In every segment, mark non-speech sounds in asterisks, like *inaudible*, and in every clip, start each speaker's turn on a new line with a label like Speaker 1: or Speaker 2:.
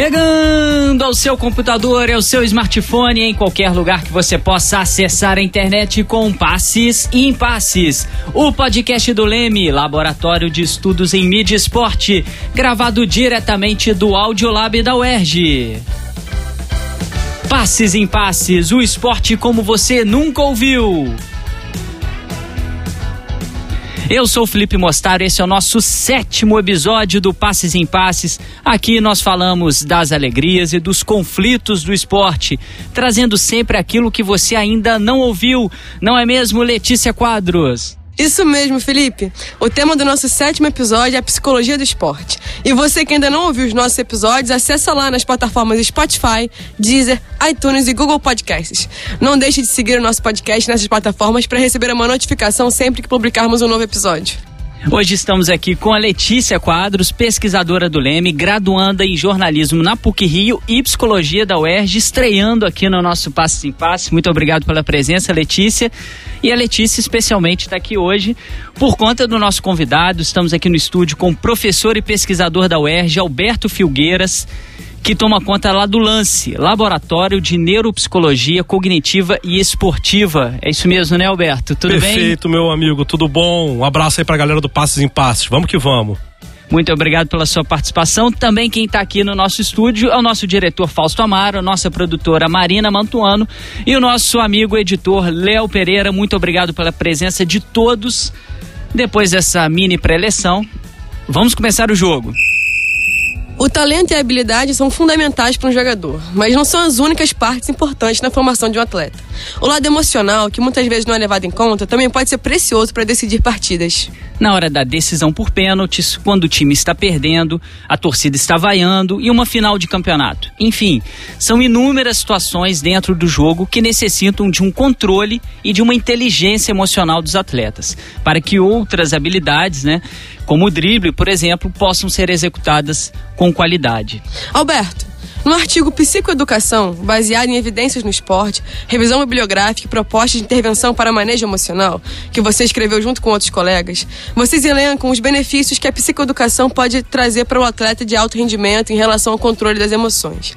Speaker 1: Chegando ao seu computador, ao seu smartphone, em qualquer lugar que você possa acessar a internet com passes e impasses. O podcast do Leme, Laboratório de Estudos em Mídia e Esporte, gravado diretamente do Audiolab da UERJ. Passes e impasses, o esporte como você nunca ouviu. Eu sou o Felipe Mostaro, esse é o nosso sétimo episódio do Passes em Passes. Aqui nós falamos das alegrias e dos conflitos do esporte, trazendo sempre aquilo que você ainda não ouviu, não é mesmo, Letícia Quadros?
Speaker 2: Isso mesmo, Felipe. O tema do nosso sétimo episódio é a psicologia do esporte. E você que ainda não ouviu os nossos episódios, acessa lá nas plataformas Spotify, Deezer, iTunes e Google Podcasts. Não deixe de seguir o nosso podcast nessas plataformas para receber uma notificação sempre que publicarmos um novo episódio.
Speaker 1: Hoje estamos aqui com a Letícia Quadros, pesquisadora do Leme, graduanda em jornalismo na PUC Rio e psicologia da UERJ, estreando aqui no nosso Passe em Passe. Muito obrigado pela presença, Letícia. E a Letícia, especialmente, está aqui hoje por conta do nosso convidado. Estamos aqui no estúdio com o professor e pesquisador da UERJ, Alberto Filgueiras que toma conta lá do Lance, Laboratório de Neuropsicologia Cognitiva e Esportiva. É isso mesmo, né, Alberto? Tudo
Speaker 3: Perfeito, bem? Perfeito, meu amigo, tudo bom? Um abraço aí pra galera do Passes em Passes. Vamos que vamos.
Speaker 1: Muito obrigado pela sua participação. Também quem está aqui no nosso estúdio é o nosso diretor Fausto Amaro, a nossa produtora Marina Mantuano e o nosso amigo editor Léo Pereira. Muito obrigado pela presença de todos. Depois dessa mini pré-eleção, vamos começar o jogo.
Speaker 2: Talento e habilidade são fundamentais para um jogador, mas não são as únicas partes importantes na formação de um atleta. O lado emocional, que muitas vezes não é levado em conta, também pode ser precioso para decidir partidas.
Speaker 1: Na hora da decisão por pênaltis, quando o time está perdendo, a torcida está vaiando e uma final de campeonato. Enfim, são inúmeras situações dentro do jogo que necessitam de um controle e de uma inteligência emocional dos atletas, para que outras habilidades, né, como o drible, por exemplo, possam ser executadas com qualidade.
Speaker 2: Alberto, no artigo Psicoeducação, baseado em evidências no esporte, revisão bibliográfica e proposta de intervenção para manejo emocional, que você escreveu junto com outros colegas, vocês elencam os benefícios que a psicoeducação pode trazer para o atleta de alto rendimento em relação ao controle das emoções.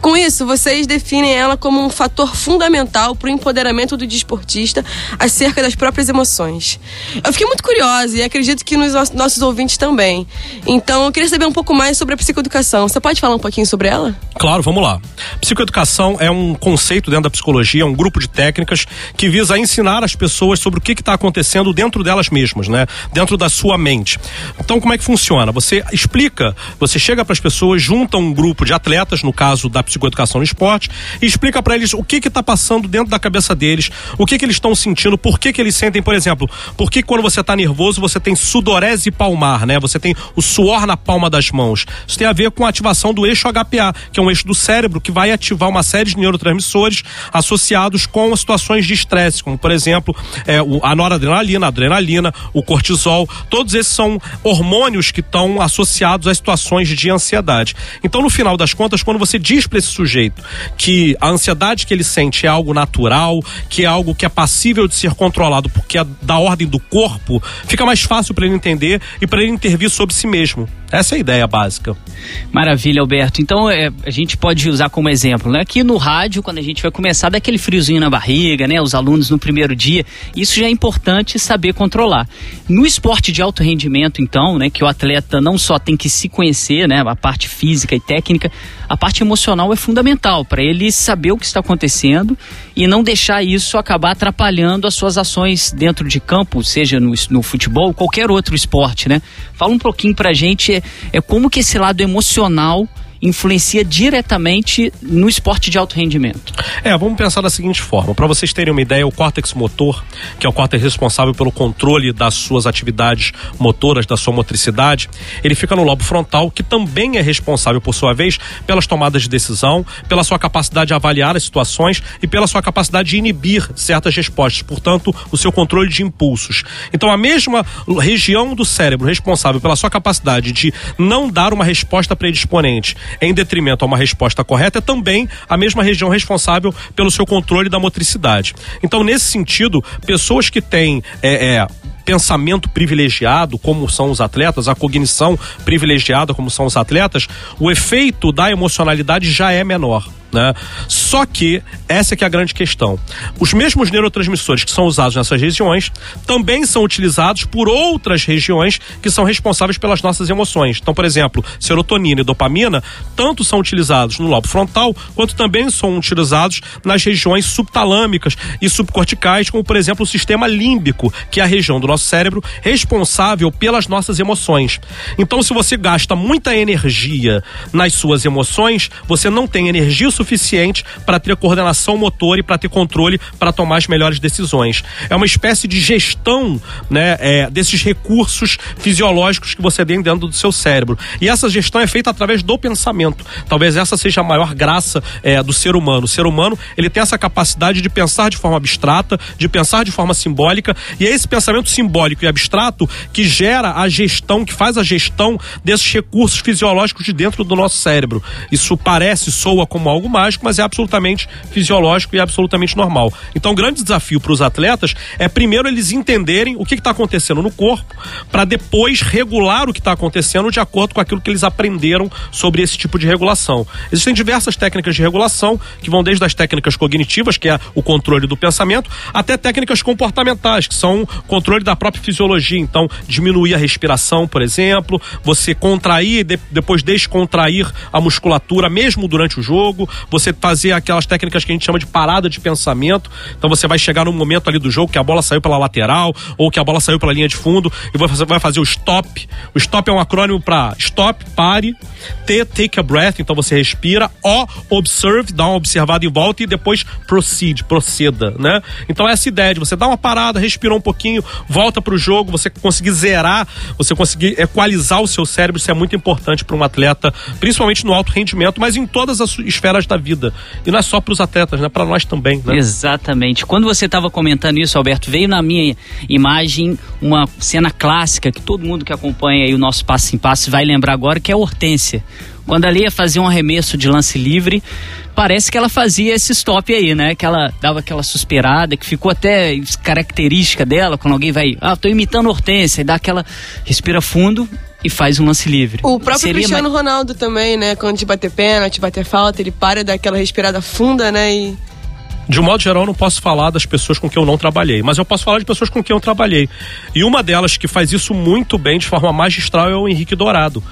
Speaker 2: Com isso, vocês definem ela como um fator fundamental para o empoderamento do desportista acerca das próprias emoções. Eu fiquei muito curiosa e acredito que nos nossos ouvintes também. Então, eu queria saber um pouco mais sobre a psicoeducação. Você pode falar um pouquinho sobre ela?
Speaker 3: Claro, vamos lá. Psicoeducação é um conceito dentro da psicologia, é um grupo de técnicas que visa ensinar as pessoas sobre o que está acontecendo dentro delas mesmas, né? Dentro da sua mente. Então, como é que funciona? Você explica, você chega para as pessoas, junta um grupo de atletas, no caso da psicoeducação no esporte, e explica para eles o que está passando dentro da cabeça deles, o que, que eles estão sentindo, por que, que eles sentem, por exemplo, por que quando você está nervoso você tem sudorese palmar, né? Você tem o suor na palma das mãos. Isso tem a ver com a ativação do eixo HPA, que é um eixo do cérebro que vai ativar uma série de neurotransmissores associados com situações de estresse, como por exemplo é, a noradrenalina, a adrenalina, o cortisol. Todos esses são hormônios que estão associados a situações de ansiedade. Então, no final das contas, quando você diz para esse sujeito que a ansiedade que ele sente é algo natural, que é algo que é passível de ser controlado porque é da ordem do corpo, fica mais fácil para ele entender e para ele intervir sobre si mesmo. Essa é a ideia básica.
Speaker 1: Maravilha, Alberto. Então, é, gente pode usar como exemplo, né? Aqui no rádio, quando a gente vai começar, daquele friozinho na barriga, né? Os alunos no primeiro dia, isso já é importante saber controlar. No esporte de alto rendimento, então, né? Que o atleta não só tem que se conhecer, né? A parte física e técnica, a parte emocional é fundamental para ele saber o que está acontecendo e não deixar isso acabar atrapalhando as suas ações dentro de campo, seja no, no futebol, qualquer outro esporte, né? Fala um pouquinho pra gente é, é como que esse lado emocional influencia diretamente no esporte de alto rendimento?
Speaker 3: É, vamos pensar da seguinte forma. Para vocês terem uma ideia, o córtex motor, que é o córtex responsável pelo controle das suas atividades motoras, da sua motricidade, ele fica no lobo frontal, que também é responsável, por sua vez, pelas tomadas de decisão, pela sua capacidade de avaliar as situações e pela sua capacidade de inibir certas respostas, portanto, o seu controle de impulsos. Então, a mesma região do cérebro responsável pela sua capacidade de não dar uma resposta predisponente em detrimento a uma resposta correta, é também a mesma região responsável pelo seu controle da motricidade. Então, nesse sentido, pessoas que têm é, é, pensamento privilegiado, como são os atletas, a cognição privilegiada, como são os atletas, o efeito da emocionalidade já é menor. Né? Só que essa é que é a grande questão. Os mesmos neurotransmissores que são usados nessas regiões também são utilizados por outras regiões que são responsáveis pelas nossas emoções. Então, por exemplo, serotonina e dopamina tanto são utilizados no lobo frontal quanto também são utilizados nas regiões subtalâmicas e subcorticais, como por exemplo o sistema límbico, que é a região do nosso cérebro responsável pelas nossas emoções. Então, se você gasta muita energia nas suas emoções, você não tem energia suficiente suficiente para ter coordenação motor e para ter controle para tomar as melhores decisões. É uma espécie de gestão né, é, desses recursos fisiológicos que você tem dentro do seu cérebro. E essa gestão é feita através do pensamento. Talvez essa seja a maior graça é, do ser humano. O ser humano ele tem essa capacidade de pensar de forma abstrata, de pensar de forma simbólica, e é esse pensamento simbólico e abstrato que gera a gestão, que faz a gestão desses recursos fisiológicos de dentro do nosso cérebro. Isso parece, soa como algo mágico, mas é absolutamente fisiológico e absolutamente normal. Então, o grande desafio para os atletas é primeiro eles entenderem o que está acontecendo no corpo, para depois regular o que está acontecendo de acordo com aquilo que eles aprenderam sobre esse tipo de regulação. Existem diversas técnicas de regulação que vão desde as técnicas cognitivas, que é o controle do pensamento, até técnicas comportamentais, que são controle da própria fisiologia. Então, diminuir a respiração, por exemplo, você contrair de, depois descontrair a musculatura, mesmo durante o jogo, você fazer aquelas técnicas que a gente chama de parada de pensamento. Então você vai chegar num momento ali do jogo que a bola saiu pela lateral ou que a bola saiu pela linha de fundo e você vai fazer o stop. O stop é um acrônimo para stop, pare, T, take a breath, então você respira, O, observe, dá uma observada em volta e depois proceed, proceda, né? Então essa ideia de você dar uma parada, respirar um pouquinho, volta pro jogo, você conseguir zerar, você conseguir equalizar o seu cérebro, isso é muito importante para um atleta, principalmente no alto rendimento, mas em todas as esferas da vida. E não é só para os atletas, né? Para nós também, né?
Speaker 1: Exatamente. Quando você estava comentando isso, Alberto, veio na minha imagem uma cena clássica que todo mundo que acompanha aí o nosso passo em passo vai lembrar agora, que é a Hortência. Quando ali ia fazer um arremesso de lance livre, parece que ela fazia esse stop aí, né? Que ela dava aquela suspirada, que ficou até característica dela, quando alguém vai, ah, tô imitando Hortência, e dá aquela respira fundo e faz um lance livre.
Speaker 2: O próprio Seria Cristiano mais... Ronaldo também, né? Quando te bater pênalti, bater falta, ele para daquela respirada funda, né? E
Speaker 3: de um modo geral, não posso falar das pessoas com quem eu não trabalhei, mas eu posso falar de pessoas com quem eu trabalhei. E uma delas que faz isso muito bem, de forma magistral, é o Henrique Dourado.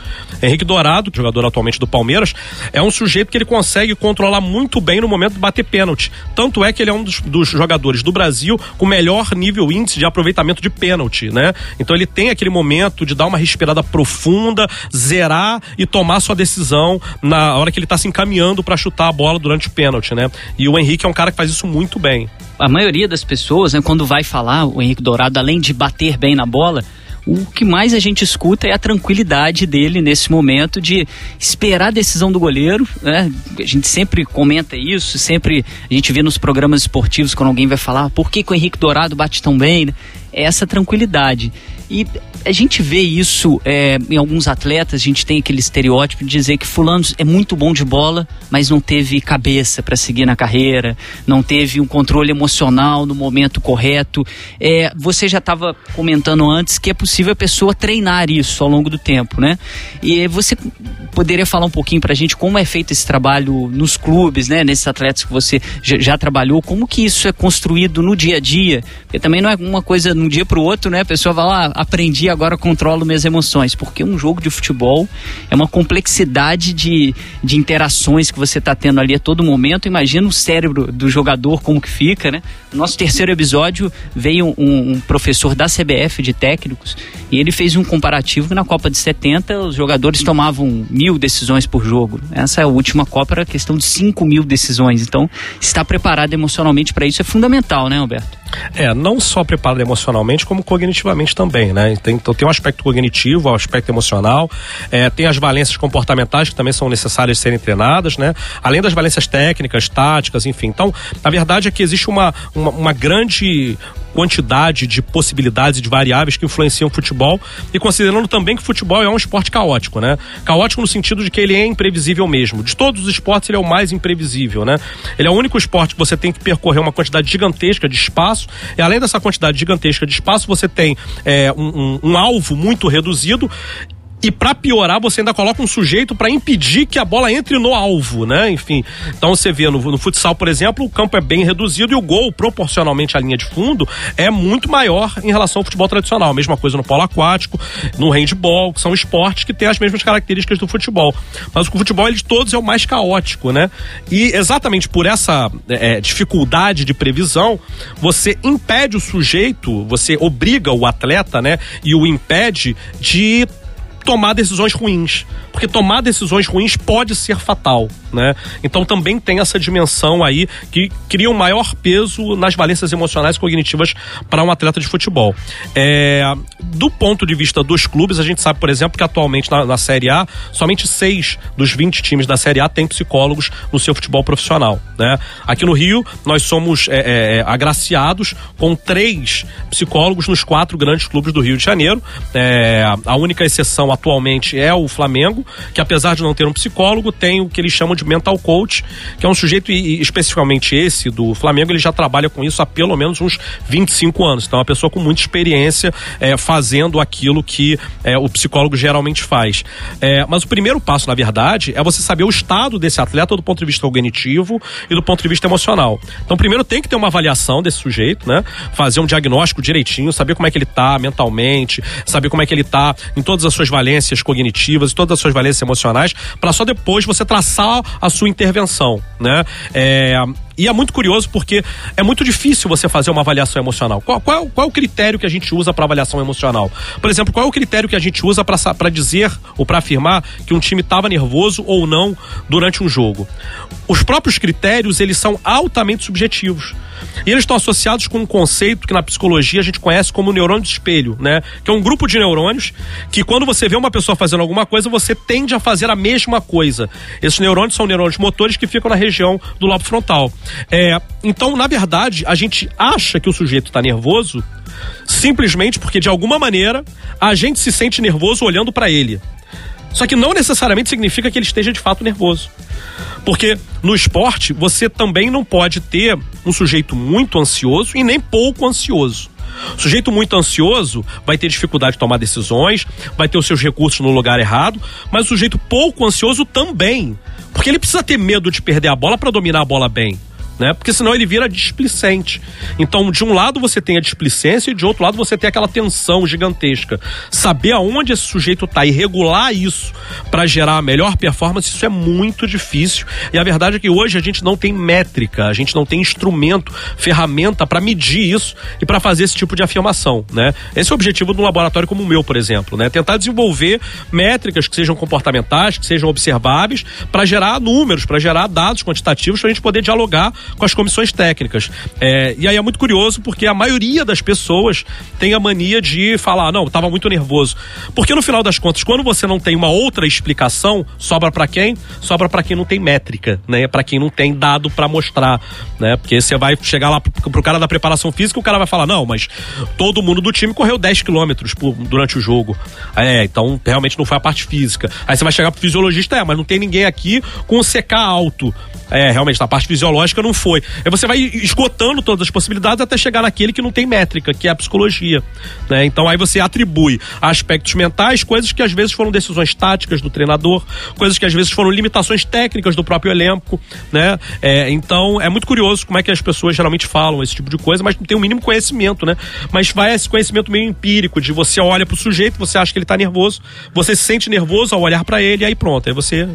Speaker 3: Henrique Dourado, jogador atualmente do Palmeiras, é um sujeito que ele consegue controlar muito bem no momento de bater pênalti. Tanto é que ele é um dos, dos jogadores do Brasil com melhor nível índice de aproveitamento de pênalti, né? Então ele tem aquele momento de dar uma respirada profunda, zerar e tomar sua decisão na hora que ele está se encaminhando para chutar a bola durante o pênalti, né? E o Henrique é um cara que faz isso muito bem.
Speaker 1: A maioria das pessoas, né, quando vai falar o Henrique Dourado, além de bater bem na bola, o que mais a gente escuta é a tranquilidade dele nesse momento de esperar a decisão do goleiro. Né? A gente sempre comenta isso, sempre a gente vê nos programas esportivos quando alguém vai falar por que, que o Henrique Dourado bate tão bem. Né? É essa tranquilidade. E a gente vê isso é, em alguns atletas, a gente tem aquele estereótipo de dizer que fulano é muito bom de bola, mas não teve cabeça para seguir na carreira, não teve um controle emocional no momento correto. É, você já estava comentando antes que é possível a pessoa treinar isso ao longo do tempo, né? E você poderia falar um pouquinho para a gente como é feito esse trabalho nos clubes, né? Nesses atletas que você já, já trabalhou, como que isso é construído no dia a dia? Porque também não é uma coisa de um dia para o outro, né? A pessoa vai lá, aprendi, agora controlo minhas emoções. Porque um jogo de futebol é uma complexidade de, de interações que você está tendo ali a todo momento. Imagina o cérebro do jogador como que fica, né? No nosso terceiro episódio veio um, um professor da CBF de técnicos e ele fez um comparativo que na Copa de 70 os jogadores tomavam mil decisões por jogo. Essa é a última Copa era questão de 5 mil decisões. Então, estar preparado emocionalmente para isso é fundamental, né, Alberto?
Speaker 3: É, não só preparado emocionalmente, como cognitivamente também, né? Tem, então, tem um aspecto cognitivo, um aspecto emocional, é, tem as valências comportamentais que também são necessárias serem treinadas, né? Além das valências técnicas, táticas, enfim. Então, a verdade é que existe uma, uma, uma grande quantidade de possibilidades e de variáveis que influenciam o futebol e considerando também que o futebol é um esporte caótico, né? Caótico no sentido de que ele é imprevisível mesmo. De todos os esportes, ele é o mais imprevisível, né? Ele é o único esporte que você tem que percorrer uma quantidade gigantesca de espaço e além dessa quantidade gigantesca de espaço, você tem é, um, um, um alvo muito reduzido e para piorar, você ainda coloca um sujeito para impedir que a bola entre no alvo, né? Enfim, então você vê no, no, futsal, por exemplo, o campo é bem reduzido e o gol, proporcionalmente à linha de fundo, é muito maior em relação ao futebol tradicional. Mesma coisa no polo aquático, no handball, que são esportes que têm as mesmas características do futebol. Mas o futebol, ele de todos, é o mais caótico, né? E exatamente por essa é, dificuldade de previsão, você impede o sujeito, você obriga o atleta, né? E o impede de tomar decisões ruins. Porque tomar decisões ruins pode ser fatal, né? Então também tem essa dimensão aí que cria um maior peso nas valências emocionais e cognitivas para um atleta de futebol. É, do ponto de vista dos clubes, a gente sabe, por exemplo, que atualmente na, na Série A, somente seis dos 20 times da Série A têm psicólogos no seu futebol profissional, né? Aqui no Rio, nós somos é, é, é agraciados com três psicólogos nos quatro grandes clubes do Rio de Janeiro. É, a única exceção atualmente é o Flamengo, que apesar de não ter um psicólogo, tem o que eles chamam de mental coach, que é um sujeito, e especificamente esse do Flamengo, ele já trabalha com isso há pelo menos uns 25 anos. Então, é uma pessoa com muita experiência é, fazendo aquilo que é, o psicólogo geralmente faz. É, mas o primeiro passo, na verdade, é você saber o estado desse atleta do ponto de vista cognitivo e do ponto de vista emocional. Então, primeiro tem que ter uma avaliação desse sujeito, né? Fazer um diagnóstico direitinho, saber como é que ele tá mentalmente, saber como é que ele tá em todas as suas valências cognitivas, todas as suas valências emocionais, para só depois você traçar a sua intervenção, né? É, e é muito curioso porque é muito difícil você fazer uma avaliação emocional. Qual, qual, qual é o critério que a gente usa para avaliação emocional? Por exemplo, qual é o critério que a gente usa para dizer ou para afirmar que um time estava nervoso ou não durante um jogo? Os próprios critérios, eles são altamente subjetivos. E eles estão associados com um conceito que na psicologia a gente conhece como neurônio de espelho, né? Que é um grupo de neurônios que quando você vê uma pessoa fazendo alguma coisa, você tende a fazer a mesma coisa. Esses neurônios são neurônios motores que ficam na região do lobo frontal. É, então, na verdade, a gente acha que o sujeito está nervoso simplesmente porque, de alguma maneira, a gente se sente nervoso olhando para ele. Só que não necessariamente significa que ele esteja de fato nervoso. Porque no esporte você também não pode ter um sujeito muito ansioso e nem pouco ansioso. O sujeito muito ansioso vai ter dificuldade de tomar decisões, vai ter os seus recursos no lugar errado, mas o sujeito pouco ansioso também, porque ele precisa ter medo de perder a bola para dominar a bola bem né? Porque senão ele vira displicente. Então, de um lado você tem a displicência e de outro lado você tem aquela tensão gigantesca. Saber aonde esse sujeito está e regular isso para gerar a melhor performance, isso é muito difícil. E a verdade é que hoje a gente não tem métrica, a gente não tem instrumento, ferramenta para medir isso e para fazer esse tipo de afirmação, né? Esse é o objetivo de um laboratório como o meu, por exemplo, né? Tentar desenvolver métricas que sejam comportamentais, que sejam observáveis, para gerar números, para gerar dados quantitativos, para a gente poder dialogar com as comissões técnicas. É, e aí é muito curioso porque a maioria das pessoas tem a mania de falar, não, estava muito nervoso. Porque no final das contas, quando você não tem uma outra explicação, sobra para quem? Sobra para quem não tem métrica, né? Para quem não tem dado para mostrar, né? Porque você vai chegar lá pro, cara da preparação física, o cara vai falar, não, mas todo mundo do time correu 10 quilômetros durante o jogo. É, então realmente não foi a parte física. Aí você vai chegar pro fisiologista, é, mas não tem ninguém aqui com CK alto. É, realmente, na parte fisiológica não foi. Aí você vai esgotando todas as possibilidades até chegar naquele que não tem métrica, que é a psicologia. Né? Então aí você atribui a aspectos mentais coisas que às vezes foram decisões táticas do treinador, coisas que às vezes foram limitações técnicas do próprio elenco. Né? É, então é muito curioso como é que as pessoas geralmente falam esse tipo de coisa, mas não tem o mínimo conhecimento, né? Mas vai esse conhecimento meio empírico, de você olha pro sujeito, você acha que ele tá nervoso, você se sente nervoso ao olhar para ele, aí pronto, aí você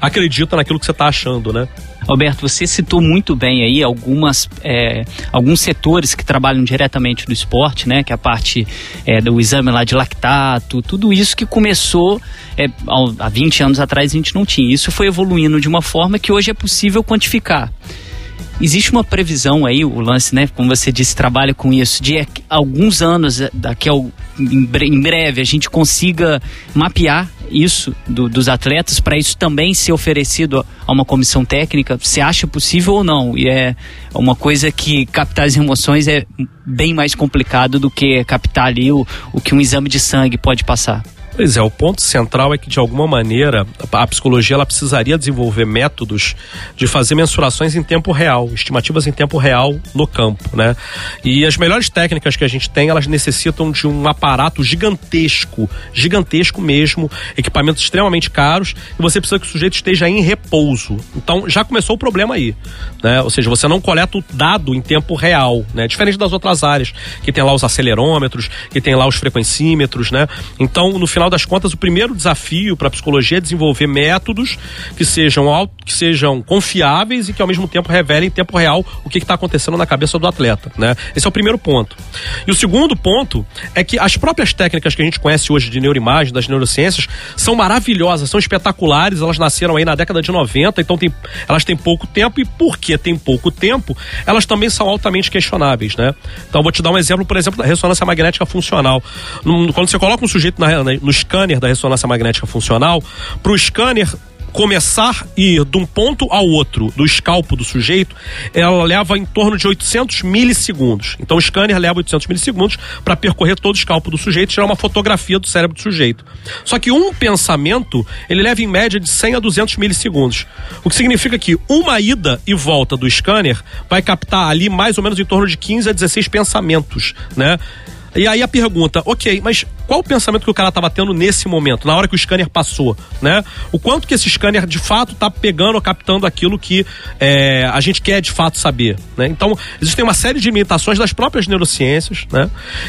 Speaker 3: acredita naquilo que você tá achando, né?
Speaker 1: Alberto, você citou muito bem aí algumas, é, alguns setores que trabalham diretamente no esporte, né? Que é a parte é, do exame lá de lactato, tudo isso que começou é, há 20 anos atrás a gente não tinha. Isso foi evoluindo de uma forma que hoje é possível quantificar. Existe uma previsão aí, o lance, né? Como você disse, trabalha com isso, de alguns anos, daqui ao, em breve, a gente consiga mapear isso do, dos atletas para isso também ser oferecido a uma comissão técnica? Você acha possível ou não? E é uma coisa que captar as emoções é bem mais complicado do que captar ali o, o que um exame de sangue pode passar.
Speaker 3: Pois é, o ponto central é que de alguma maneira a psicologia ela precisaria desenvolver métodos de fazer mensurações em tempo real, estimativas em tempo real no campo, né? E as melhores técnicas que a gente tem, elas necessitam de um aparato gigantesco, gigantesco mesmo, equipamentos extremamente caros, e você precisa que o sujeito esteja em repouso. Então já começou o problema aí, né? Ou seja, você não coleta o dado em tempo real, né? Diferente das outras áreas, que tem lá os acelerômetros, que tem lá os frequencímetros, né? Então, no final final das contas, o primeiro desafio para a psicologia é desenvolver métodos que sejam, que sejam confiáveis e que ao mesmo tempo revelem em tempo real o que está acontecendo na cabeça do atleta. Né? Esse é o primeiro ponto. E o segundo ponto é que as próprias técnicas que a gente conhece hoje de neuroimagem, das neurociências, são maravilhosas, são espetaculares, elas nasceram aí na década de 90, então tem, elas têm pouco tempo, e porque tem pouco tempo, elas também são altamente questionáveis. Né? Então vou te dar um exemplo, por exemplo, da ressonância magnética funcional. Quando você coloca um sujeito na, no scanner da ressonância magnética funcional, para o scanner começar a ir de um ponto ao outro do escalpo do sujeito, ela leva em torno de 800 milissegundos. Então o scanner leva 800 milissegundos para percorrer todo o escalpo do sujeito e tirar uma fotografia do cérebro do sujeito. Só que um pensamento, ele leva em média de 100 a 200 milissegundos. O que significa que uma ida e volta do scanner vai captar ali mais ou menos em torno de 15 a 16 pensamentos, né? E aí a pergunta, ok, mas qual o pensamento que o cara estava tendo nesse momento, na hora que o scanner passou, né? O quanto que esse scanner de fato está pegando ou captando aquilo que é, a gente quer de fato saber, né? Então, existem uma série de limitações das próprias neurociências, né?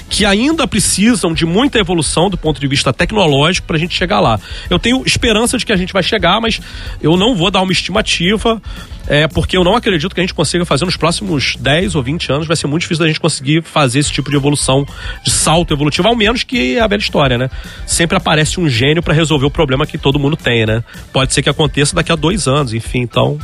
Speaker 3: Que ainda precisam de muita evolução do ponto de vista tecnológico para a gente chegar lá. Eu tenho esperança de que a gente vai chegar, mas eu não vou dar uma estimativa é porque eu não acredito que a gente consiga fazer nos próximos 10 ou 20 anos. Vai ser muito difícil da gente conseguir fazer esse tipo de evolução, de salto evolutivo, ao menos que a velha história, né? Sempre aparece um gênio para resolver o problema que todo mundo tem, né? Pode ser que aconteça daqui a dois anos, enfim, então.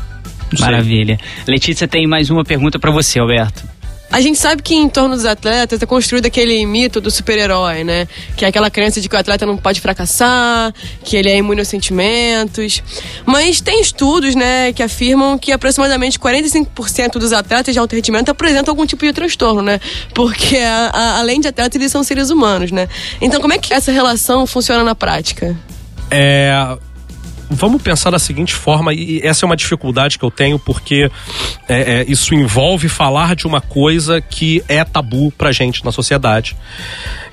Speaker 1: Maravilha. Letícia tem mais uma pergunta para você, Alberto.
Speaker 2: A gente sabe que em torno dos atletas é construído aquele mito do super-herói, né? Que é aquela crença de que o atleta não pode fracassar, que ele é imune aos sentimentos. Mas tem estudos, né, que afirmam que aproximadamente 45% dos atletas de alto rendimento apresentam algum tipo de transtorno, né? Porque a, a, além de atletas, eles são seres humanos, né? Então, como é que essa relação funciona na prática?
Speaker 3: É, vamos pensar da seguinte forma, e essa é uma dificuldade que eu tenho, porque é, é, isso envolve falar de uma coisa que é tabu pra gente na sociedade,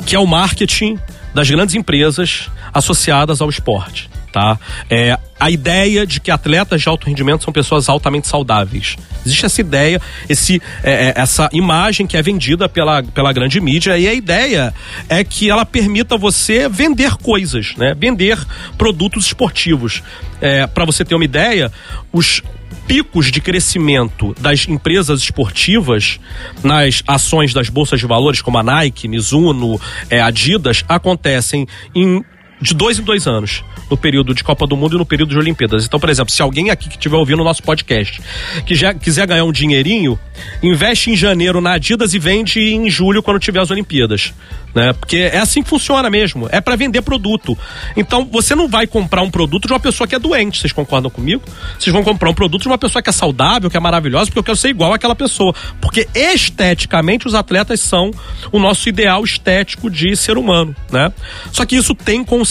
Speaker 3: que é o marketing das grandes empresas associadas ao esporte tá? É, a ideia de que atletas de alto rendimento são pessoas altamente saudáveis. Existe essa ideia, esse, é, é, essa imagem que é vendida pela, pela grande mídia e a ideia é que ela permita você vender coisas, né? Vender produtos esportivos. É, Para você ter uma ideia, os picos de crescimento das empresas esportivas nas ações das bolsas de valores como a Nike, Mizuno, é, Adidas acontecem em de dois em dois anos, no período de Copa do Mundo e no período de Olimpíadas. Então, por exemplo, se alguém aqui que estiver ouvindo o nosso podcast que já quiser ganhar um dinheirinho, investe em janeiro na Adidas e vende em julho quando tiver as Olimpíadas né? Porque é assim que funciona mesmo, é para vender produto. Então você não vai comprar um produto de uma pessoa que é doente, vocês concordam comigo? Vocês vão comprar um produto de uma pessoa que é saudável, que é maravilhosa, porque eu quero ser igual àquela pessoa. Porque esteticamente os atletas são o nosso ideal estético de ser humano, né? Só que isso tem consequências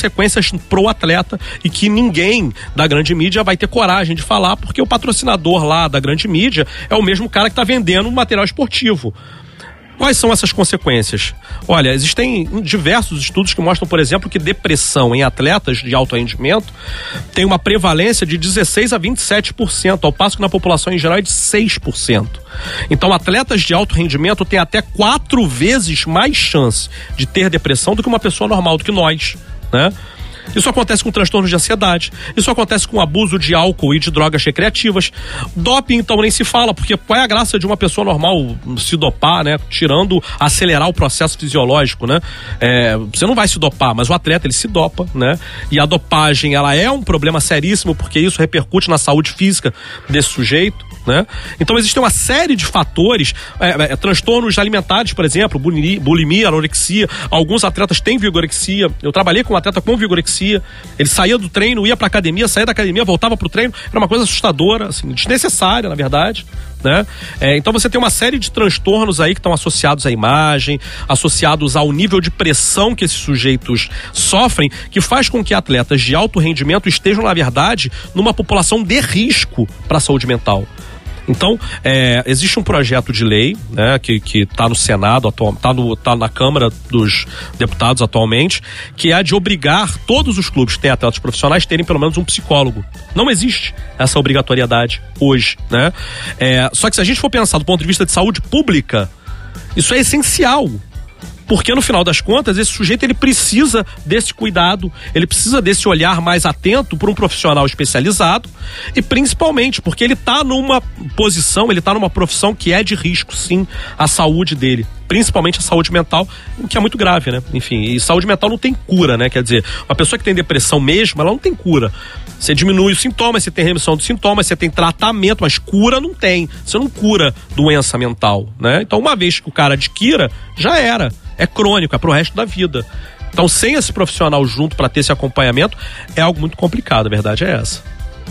Speaker 3: pro atleta e que ninguém da grande mídia vai ter coragem de falar, porque o patrocinador lá da grande mídia é o mesmo cara que está vendendo material esportivo. Quais são essas consequências? Olha, existem diversos estudos que mostram, por exemplo, que depressão em atletas de alto rendimento tem uma prevalência de 16 a 27%, ao passo que na população em geral é de 6%. Então, atletas de alto rendimento têm até quatro vezes mais chance de ter depressão do que uma pessoa normal, do que nós, né? Isso acontece com transtornos de ansiedade. Isso acontece com abuso de álcool e de drogas recreativas. Doping, então, nem se fala, porque qual é a graça de uma pessoa normal se dopar, né? Tirando, acelerar o processo fisiológico, né? É, você não vai se dopar, mas o atleta, ele se dopa, né? E a dopagem, ela é um problema seríssimo, porque isso repercute na saúde física desse sujeito. Né? Então existe uma série de fatores, é, é, transtornos alimentares, por exemplo, bulimia, bulimia, anorexia. Alguns atletas têm vigorexia. Eu trabalhei com um atleta com vigorexia acontecia. Ele saía do treino, ia pra academia, saía da academia, voltava pro treino. Era uma coisa assustadora, assim, desnecessária, na verdade. Né? É, então você tem uma série de transtornos aí que estão associados à imagem, associados ao nível de pressão que esses sujeitos sofrem, que faz com que atletas de alto rendimento estejam, na verdade, numa população de risco para a saúde mental. Então, é, existe um projeto de lei né, que está no Senado, está tá na Câmara dos Deputados atualmente, que é de obrigar todos os clubes que têm atletas profissionais terem pelo menos um psicólogo. Não existe essa obrigatoriedade hoje. Né? É, só que se a gente for pensar do ponto de vista de saúde pública, isso é essencial. Porque no final das contas, esse sujeito ele precisa desse cuidado, ele precisa desse olhar mais atento por um profissional especializado e principalmente porque ele está numa posição, ele está numa profissão que é de risco, sim, à saúde dele principalmente a saúde mental, o que é muito grave, né? Enfim, e saúde mental não tem cura, né? Quer dizer, uma pessoa que tem depressão mesmo, ela não tem cura. Você diminui os sintomas, você tem remissão dos sintomas, você tem tratamento, mas cura não tem. Você não cura doença mental, né? Então, uma vez que o cara adquira, já era é crônico, é pro resto da vida. Então, sem esse profissional junto para ter esse acompanhamento, é algo muito complicado, a verdade é essa.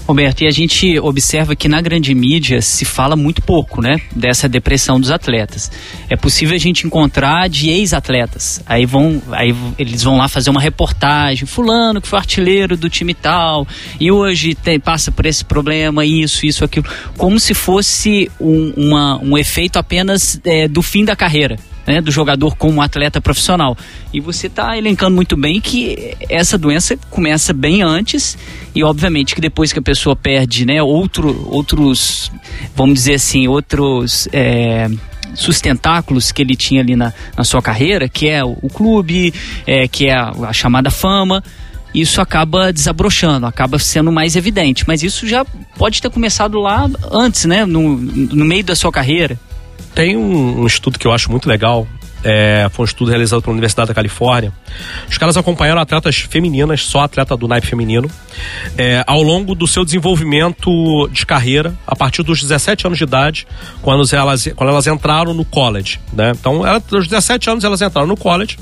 Speaker 1: Roberto, e a gente observa que na grande mídia se fala muito pouco, né, dessa depressão dos atletas. É possível a gente encontrar de ex-atletas. Aí vão, aí eles vão lá fazer uma reportagem, fulano que foi artilheiro do time tal e hoje tem, passa por esse problema, isso, isso, aquilo, como se fosse um, uma, um efeito apenas é, do fim da carreira né, do jogador como atleta profissional. E você está elencando muito bem que essa doença começa bem antes e obviamente que depois que a pessoa perde, né, outro, outros, vamos dizer assim, outros é, sustentáculos que ele tinha ali na, na sua carreira, que é o, o clube, é, que é a, a chamada fama isso acaba desabrochando, acaba sendo mais evidente. Mas isso já pode ter começado lá antes, né? No, no meio da sua carreira.
Speaker 3: Tem um, um estudo que eu acho muito legal. É, foi um estudo realizado pela Universidade da Califórnia. Os caras acompanharam atletas femininas, só atleta do naipe feminino, é, ao longo do seu desenvolvimento de carreira, a partir dos 17 anos de idade, quando elas, quando elas entraram no college. Né? Então, ela, aos 17 anos elas entraram no college.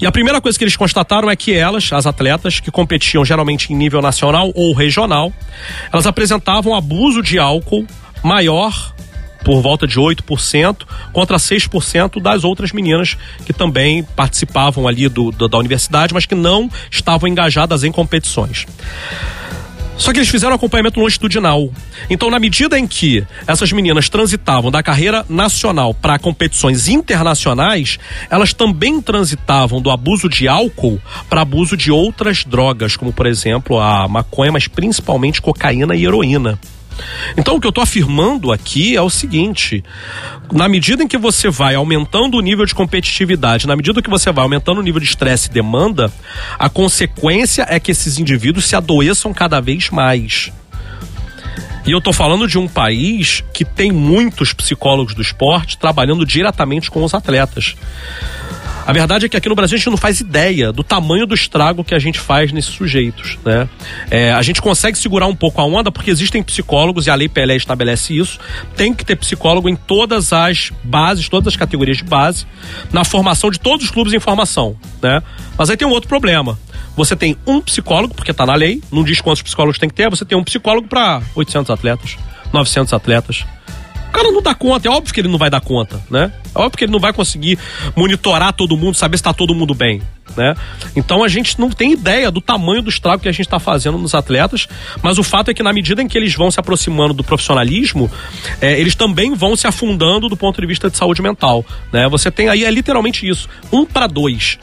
Speaker 3: E a primeira coisa que eles constataram é que elas, as atletas, que competiam geralmente em nível nacional ou regional, elas apresentavam abuso de álcool maior por volta de 8% contra 6% das outras meninas que também participavam ali do, do, da universidade, mas que não estavam engajadas em competições. Só que eles fizeram acompanhamento longitudinal. Então, na medida em que essas meninas transitavam da carreira nacional para competições internacionais, elas também transitavam do abuso de álcool para abuso de outras drogas, como por exemplo a maconha, mas principalmente cocaína e heroína. Então o que eu estou afirmando aqui é o seguinte: na medida em que você vai aumentando o nível de competitividade, na medida que você vai aumentando o nível de estresse e demanda, a consequência é que esses indivíduos se adoeçam cada vez mais. E eu estou falando de um país que tem muitos psicólogos do esporte trabalhando diretamente com os atletas. A verdade é que aqui no Brasil a gente não faz ideia do tamanho do estrago que a gente faz nesses sujeitos, né? É, a gente consegue segurar um pouco a onda porque existem psicólogos e a Lei Pelé estabelece isso. Tem que ter psicólogo em todas as bases, todas as categorias de base, na formação de todos os clubes em formação, né? Mas aí tem um outro problema. Você tem um psicólogo, porque está na lei, não diz quantos psicólogos tem que ter, você tem um psicólogo para 800 atletas, 900 atletas. O cara não dá conta, é óbvio que ele não vai dar conta, né? É óbvio que ele não vai conseguir monitorar todo mundo, saber se está todo mundo bem, né? Então a gente não tem ideia do tamanho do estrago que a gente está fazendo nos atletas, mas o fato é que na medida em que eles vão se aproximando do profissionalismo, é, eles também vão se afundando do ponto de vista de saúde mental, né? Você tem aí é literalmente isso, um para dois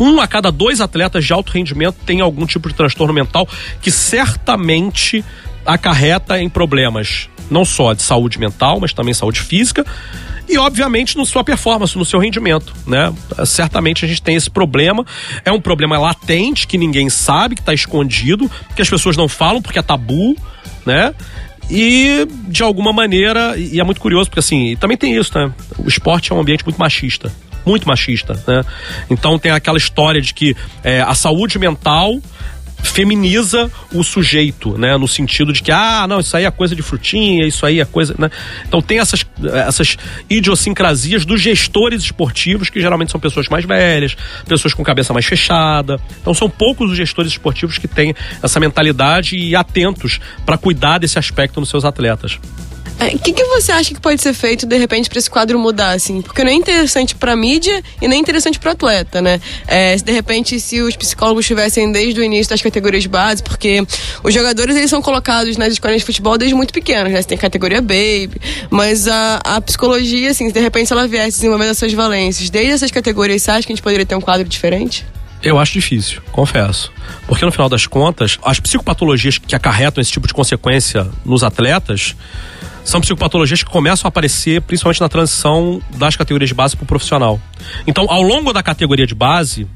Speaker 3: um a cada dois atletas de alto rendimento tem algum tipo de transtorno mental que certamente acarreta em problemas não só de saúde mental, mas também saúde física e obviamente no sua performance, no seu rendimento, né? Certamente a gente tem esse problema, é um problema latente que ninguém sabe, que está escondido, que as pessoas não falam porque é tabu, né? E de alguma maneira, e é muito curioso porque assim, também tem isso, né? O esporte é um ambiente muito machista, muito machista, né? Então tem aquela história de que é, a saúde mental feminiza o sujeito, né? No sentido de que, ah, não, isso aí é coisa de frutinha, isso aí é coisa. Né? Então tem essas, essas idiosincrasias dos gestores esportivos, que geralmente são pessoas mais velhas, pessoas com cabeça mais fechada. Então são poucos os gestores esportivos que têm essa mentalidade e atentos para cuidar desse aspecto nos seus atletas.
Speaker 2: O é, que, que você acha que pode ser feito, de repente, para esse quadro mudar, assim? Porque não é interessante para mídia e nem é interessante para atleta, né? É, se de repente, se os psicólogos estivessem desde o início das categorias base, porque os jogadores, eles são colocados nas escolas de futebol desde muito pequenos, né? Você tem categoria baby, mas a, a psicologia, assim, se de repente ela viesse desenvolvendo essas valências desde essas categorias, você acha que a gente poderia ter um quadro diferente?
Speaker 3: Eu acho difícil, confesso. Porque no final das contas, as psicopatologias que acarretam esse tipo de consequência nos atletas são psicopatologias que começam a aparecer principalmente na transição das categorias de base para o profissional. Então, ao longo da categoria de base,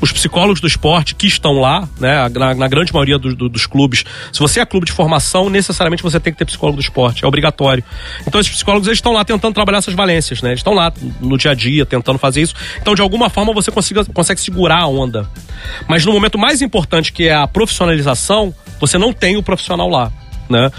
Speaker 3: os psicólogos do esporte que estão lá, né, na, na grande maioria do, do, dos clubes, se você é clube de formação, necessariamente você tem que ter psicólogo do esporte, é obrigatório. Então esses psicólogos eles estão lá tentando trabalhar essas valências, né? Eles estão lá no dia a dia tentando fazer isso. Então de alguma forma você consiga, consegue segurar a onda. Mas no momento mais importante que é a profissionalização, você não tem o profissional lá né?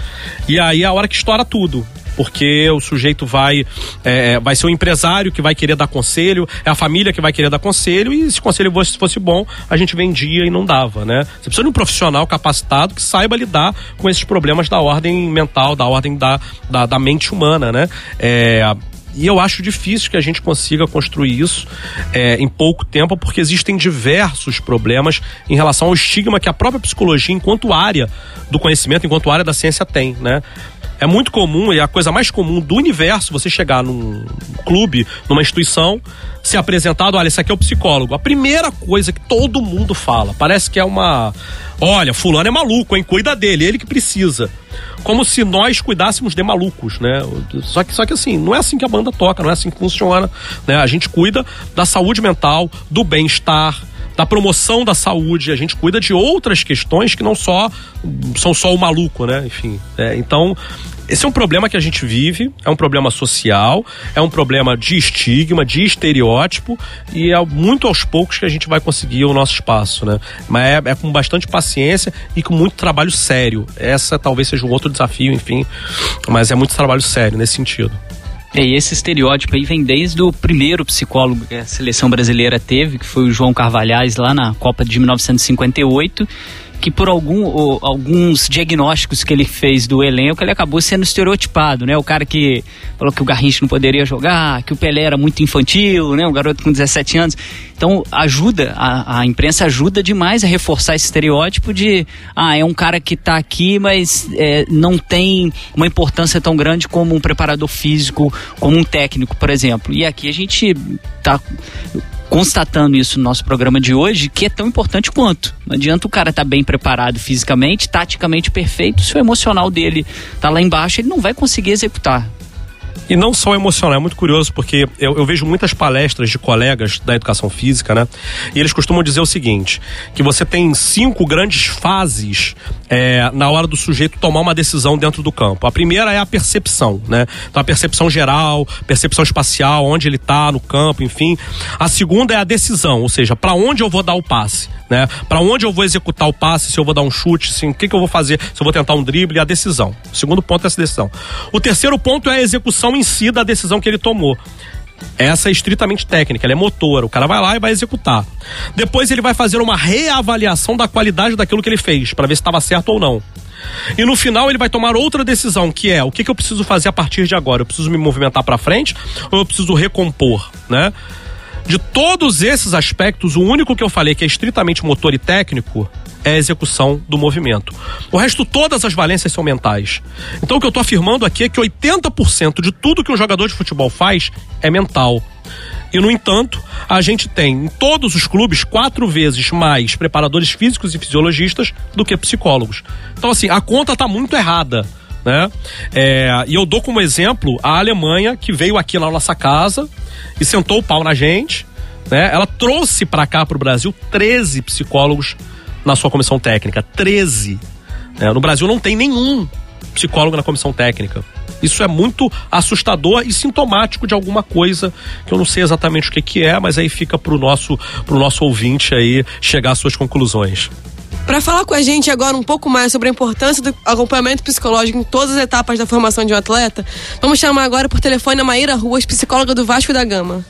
Speaker 3: E aí é a hora que estoura tudo porque o sujeito vai é, vai ser o empresário que vai querer dar conselho, é a família que vai querer dar conselho, e se o conselho fosse, fosse bom, a gente vendia e não dava, né? Você precisa de um profissional capacitado que saiba lidar com esses problemas da ordem mental, da ordem da, da, da mente humana, né? É, e eu acho difícil que a gente consiga construir isso é, em pouco tempo, porque existem diversos problemas em relação ao estigma que a própria psicologia, enquanto área do conhecimento, enquanto área da ciência, tem, né? É muito comum, e é a coisa mais comum do universo, você chegar num clube, numa instituição, se apresentado, olha, esse aqui é o psicólogo. A primeira coisa que todo mundo fala, parece que é uma. Olha, fulano é maluco, hein? Cuida dele, ele que precisa. Como se nós cuidássemos de malucos, né? Só que, só que assim, não é assim que a banda toca, não é assim que funciona. Né? A gente cuida da saúde mental, do bem-estar, da promoção da saúde, a gente cuida de outras questões que não só são só o maluco, né? Enfim, é, então esse é um problema que a gente vive, é um problema social, é um problema de estigma, de estereótipo, e é muito aos poucos que a gente vai conseguir o nosso espaço, né? Mas é, é com bastante paciência e com muito trabalho sério. Essa talvez seja um outro desafio, enfim, mas é muito trabalho sério nesse sentido.
Speaker 1: É, esse estereótipo aí vem desde o primeiro psicólogo que a seleção brasileira teve, que foi o João Carvalhais, lá na Copa de 1958 que por algum, ou, alguns diagnósticos que ele fez do elenco, ele acabou sendo estereotipado, né? O cara que falou que o Garrincha não poderia jogar, que o Pelé era muito infantil, né? Um garoto com 17 anos. Então ajuda, a, a imprensa ajuda demais a reforçar esse estereótipo de, ah, é um cara que está aqui, mas é, não tem uma importância tão grande como um preparador físico, como um técnico, por exemplo. E aqui a gente está constatando isso no nosso programa de hoje, que é tão importante quanto. Não adianta o cara estar tá bem preparado fisicamente, taticamente perfeito, se o emocional dele tá lá embaixo, ele não vai conseguir executar.
Speaker 3: E não só emocional, é muito curioso porque eu, eu, vejo muitas palestras de colegas da educação física, né? E eles costumam dizer o seguinte: que você tem cinco grandes fases é, na hora do sujeito tomar uma decisão dentro do campo. A primeira é a percepção, né? Então a percepção geral, percepção espacial, onde ele está no campo, enfim. A segunda é a decisão, ou seja, para onde eu vou dar o passe né? Para onde eu vou executar o passe, se eu vou dar um chute, o que, que eu vou fazer, se eu vou tentar um drible, a decisão. O segundo ponto é essa decisão. O terceiro ponto é a execução em si da decisão que ele tomou. Essa é estritamente técnica, ela é motora. O cara vai lá e vai executar. Depois ele vai fazer uma reavaliação da qualidade daquilo que ele fez, para ver se estava certo ou não. E no final ele vai tomar outra decisão, que é o que, que eu preciso fazer a partir de agora? Eu preciso me movimentar para frente ou eu preciso recompor, né? De todos esses aspectos, o único que eu falei que é estritamente motor e técnico é a execução do movimento. O resto, todas as valências são mentais. Então, o que eu estou afirmando aqui é que 80% de tudo que um jogador de futebol faz é mental. E, no entanto, a gente tem em todos os clubes quatro vezes mais preparadores físicos e fisiologistas do que psicólogos. Então, assim, a conta está muito errada. Né? É, e eu dou como exemplo a Alemanha, que veio aqui na nossa casa, e sentou o pau na gente. Né? Ela trouxe para cá, para o Brasil, 13 psicólogos na sua comissão técnica. 13. Né? No Brasil não tem nenhum psicólogo na comissão técnica. Isso é muito assustador e sintomático de alguma coisa que eu não sei exatamente o que, que é, mas aí fica para o nosso, nosso ouvinte aí chegar às suas conclusões.
Speaker 2: Para falar com a gente agora um pouco mais sobre a importância do acompanhamento psicológico em todas as etapas da formação de um atleta, vamos chamar agora por telefone a Maíra Ruas, psicóloga do Vasco da Gama.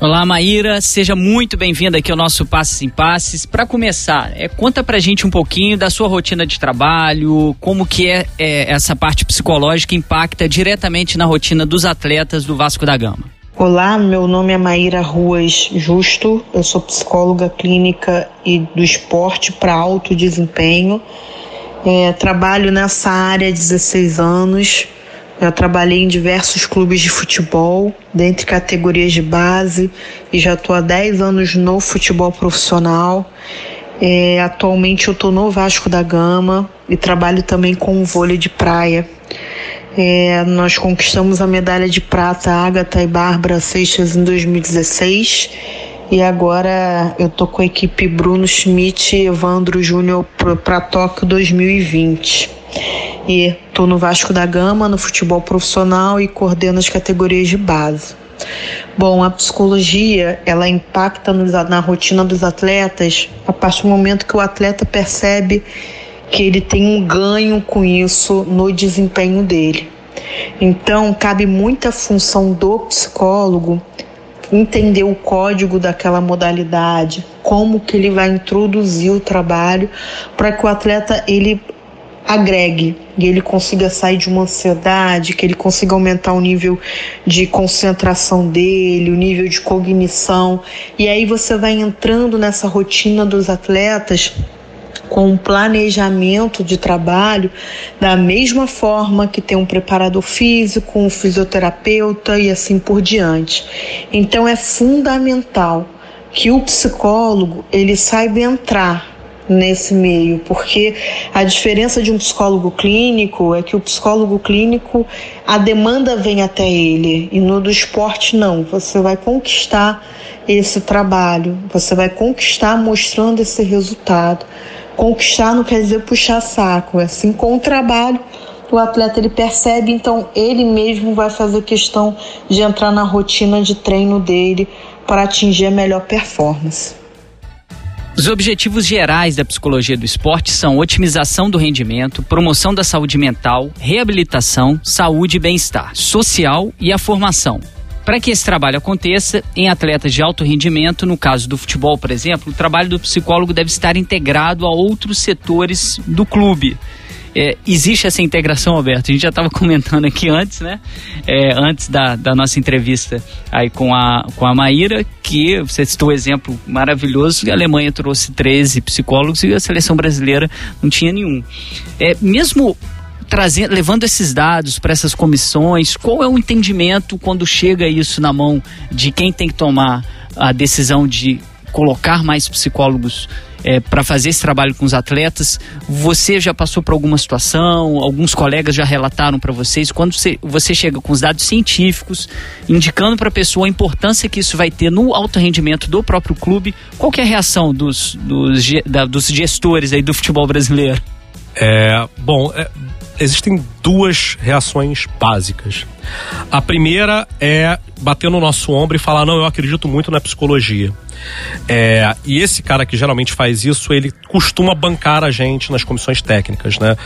Speaker 1: Olá, Maíra, seja muito bem-vinda aqui ao nosso Passes em Passes. Para começar, é, conta pra gente um pouquinho da sua rotina de trabalho, como que é, é essa parte psicológica impacta diretamente na rotina dos atletas do Vasco da Gama.
Speaker 4: Olá, meu nome é Maíra Ruas Justo, eu sou psicóloga clínica e do esporte para alto desempenho. É, trabalho nessa área há 16 anos. Já trabalhei em diversos clubes de futebol, dentre categorias de base, e já estou há 10 anos no futebol profissional. É, atualmente eu estou no Vasco da Gama e trabalho também com o vôlei de praia. É, nós conquistamos a medalha de prata Agatha e Bárbara Seixas em 2016 e agora eu tô com a equipe Bruno Schmidt e Evandro Júnior para Tóquio 2020 e estou no Vasco da Gama, no futebol profissional e coordeno as categorias de base. Bom, a psicologia ela impacta na rotina dos atletas a partir do momento que o atleta percebe que ele tem um ganho com isso no desempenho dele. Então, cabe muita função do psicólogo entender o código daquela modalidade, como que ele vai introduzir o trabalho para que o atleta ele agregue e ele consiga sair de uma ansiedade, que ele consiga aumentar o nível de concentração dele, o nível de cognição. E aí você vai entrando nessa rotina dos atletas com um planejamento de trabalho da mesma forma que tem um preparador físico, um fisioterapeuta e assim por diante. Então é fundamental que o psicólogo ele saiba entrar nesse meio, porque a diferença de um psicólogo clínico é que o psicólogo clínico a demanda vem até ele e no do esporte não. Você vai conquistar esse trabalho, você vai conquistar mostrando esse resultado. Conquistar não quer dizer puxar saco, é assim com o trabalho o atleta ele percebe, então ele mesmo vai fazer questão de entrar na rotina de treino dele para atingir a melhor performance.
Speaker 1: Os objetivos gerais da psicologia do esporte são otimização do rendimento, promoção da saúde mental, reabilitação, saúde e bem-estar social e a formação. Para que esse trabalho aconteça em atletas de alto rendimento, no caso do futebol, por exemplo, o trabalho do psicólogo deve estar integrado a outros setores do clube. É, existe essa integração, Alberto? A gente já estava *laughs* comentando aqui antes, né? É, antes da, da nossa entrevista aí com a, com a Maíra, que você citou um exemplo maravilhoso, a Alemanha trouxe 13 psicólogos e a seleção brasileira não tinha nenhum. É, mesmo trazendo, levando esses dados para essas comissões, qual é o entendimento quando chega isso na mão de quem tem que tomar a decisão de colocar mais psicólogos é, para fazer esse trabalho com os atletas. Você já passou por alguma situação? Alguns colegas já relataram para vocês? Quando você, você chega com os dados científicos, indicando para a pessoa a importância que isso vai ter no alto rendimento do próprio clube, qual é a reação dos, dos, da, dos gestores aí do futebol brasileiro?
Speaker 3: É, bom, é, existem duas reações básicas. A primeira é bater no nosso ombro e falar: não, eu acredito muito na psicologia. É, e esse cara que geralmente faz isso, ele costuma bancar a gente nas comissões técnicas, né?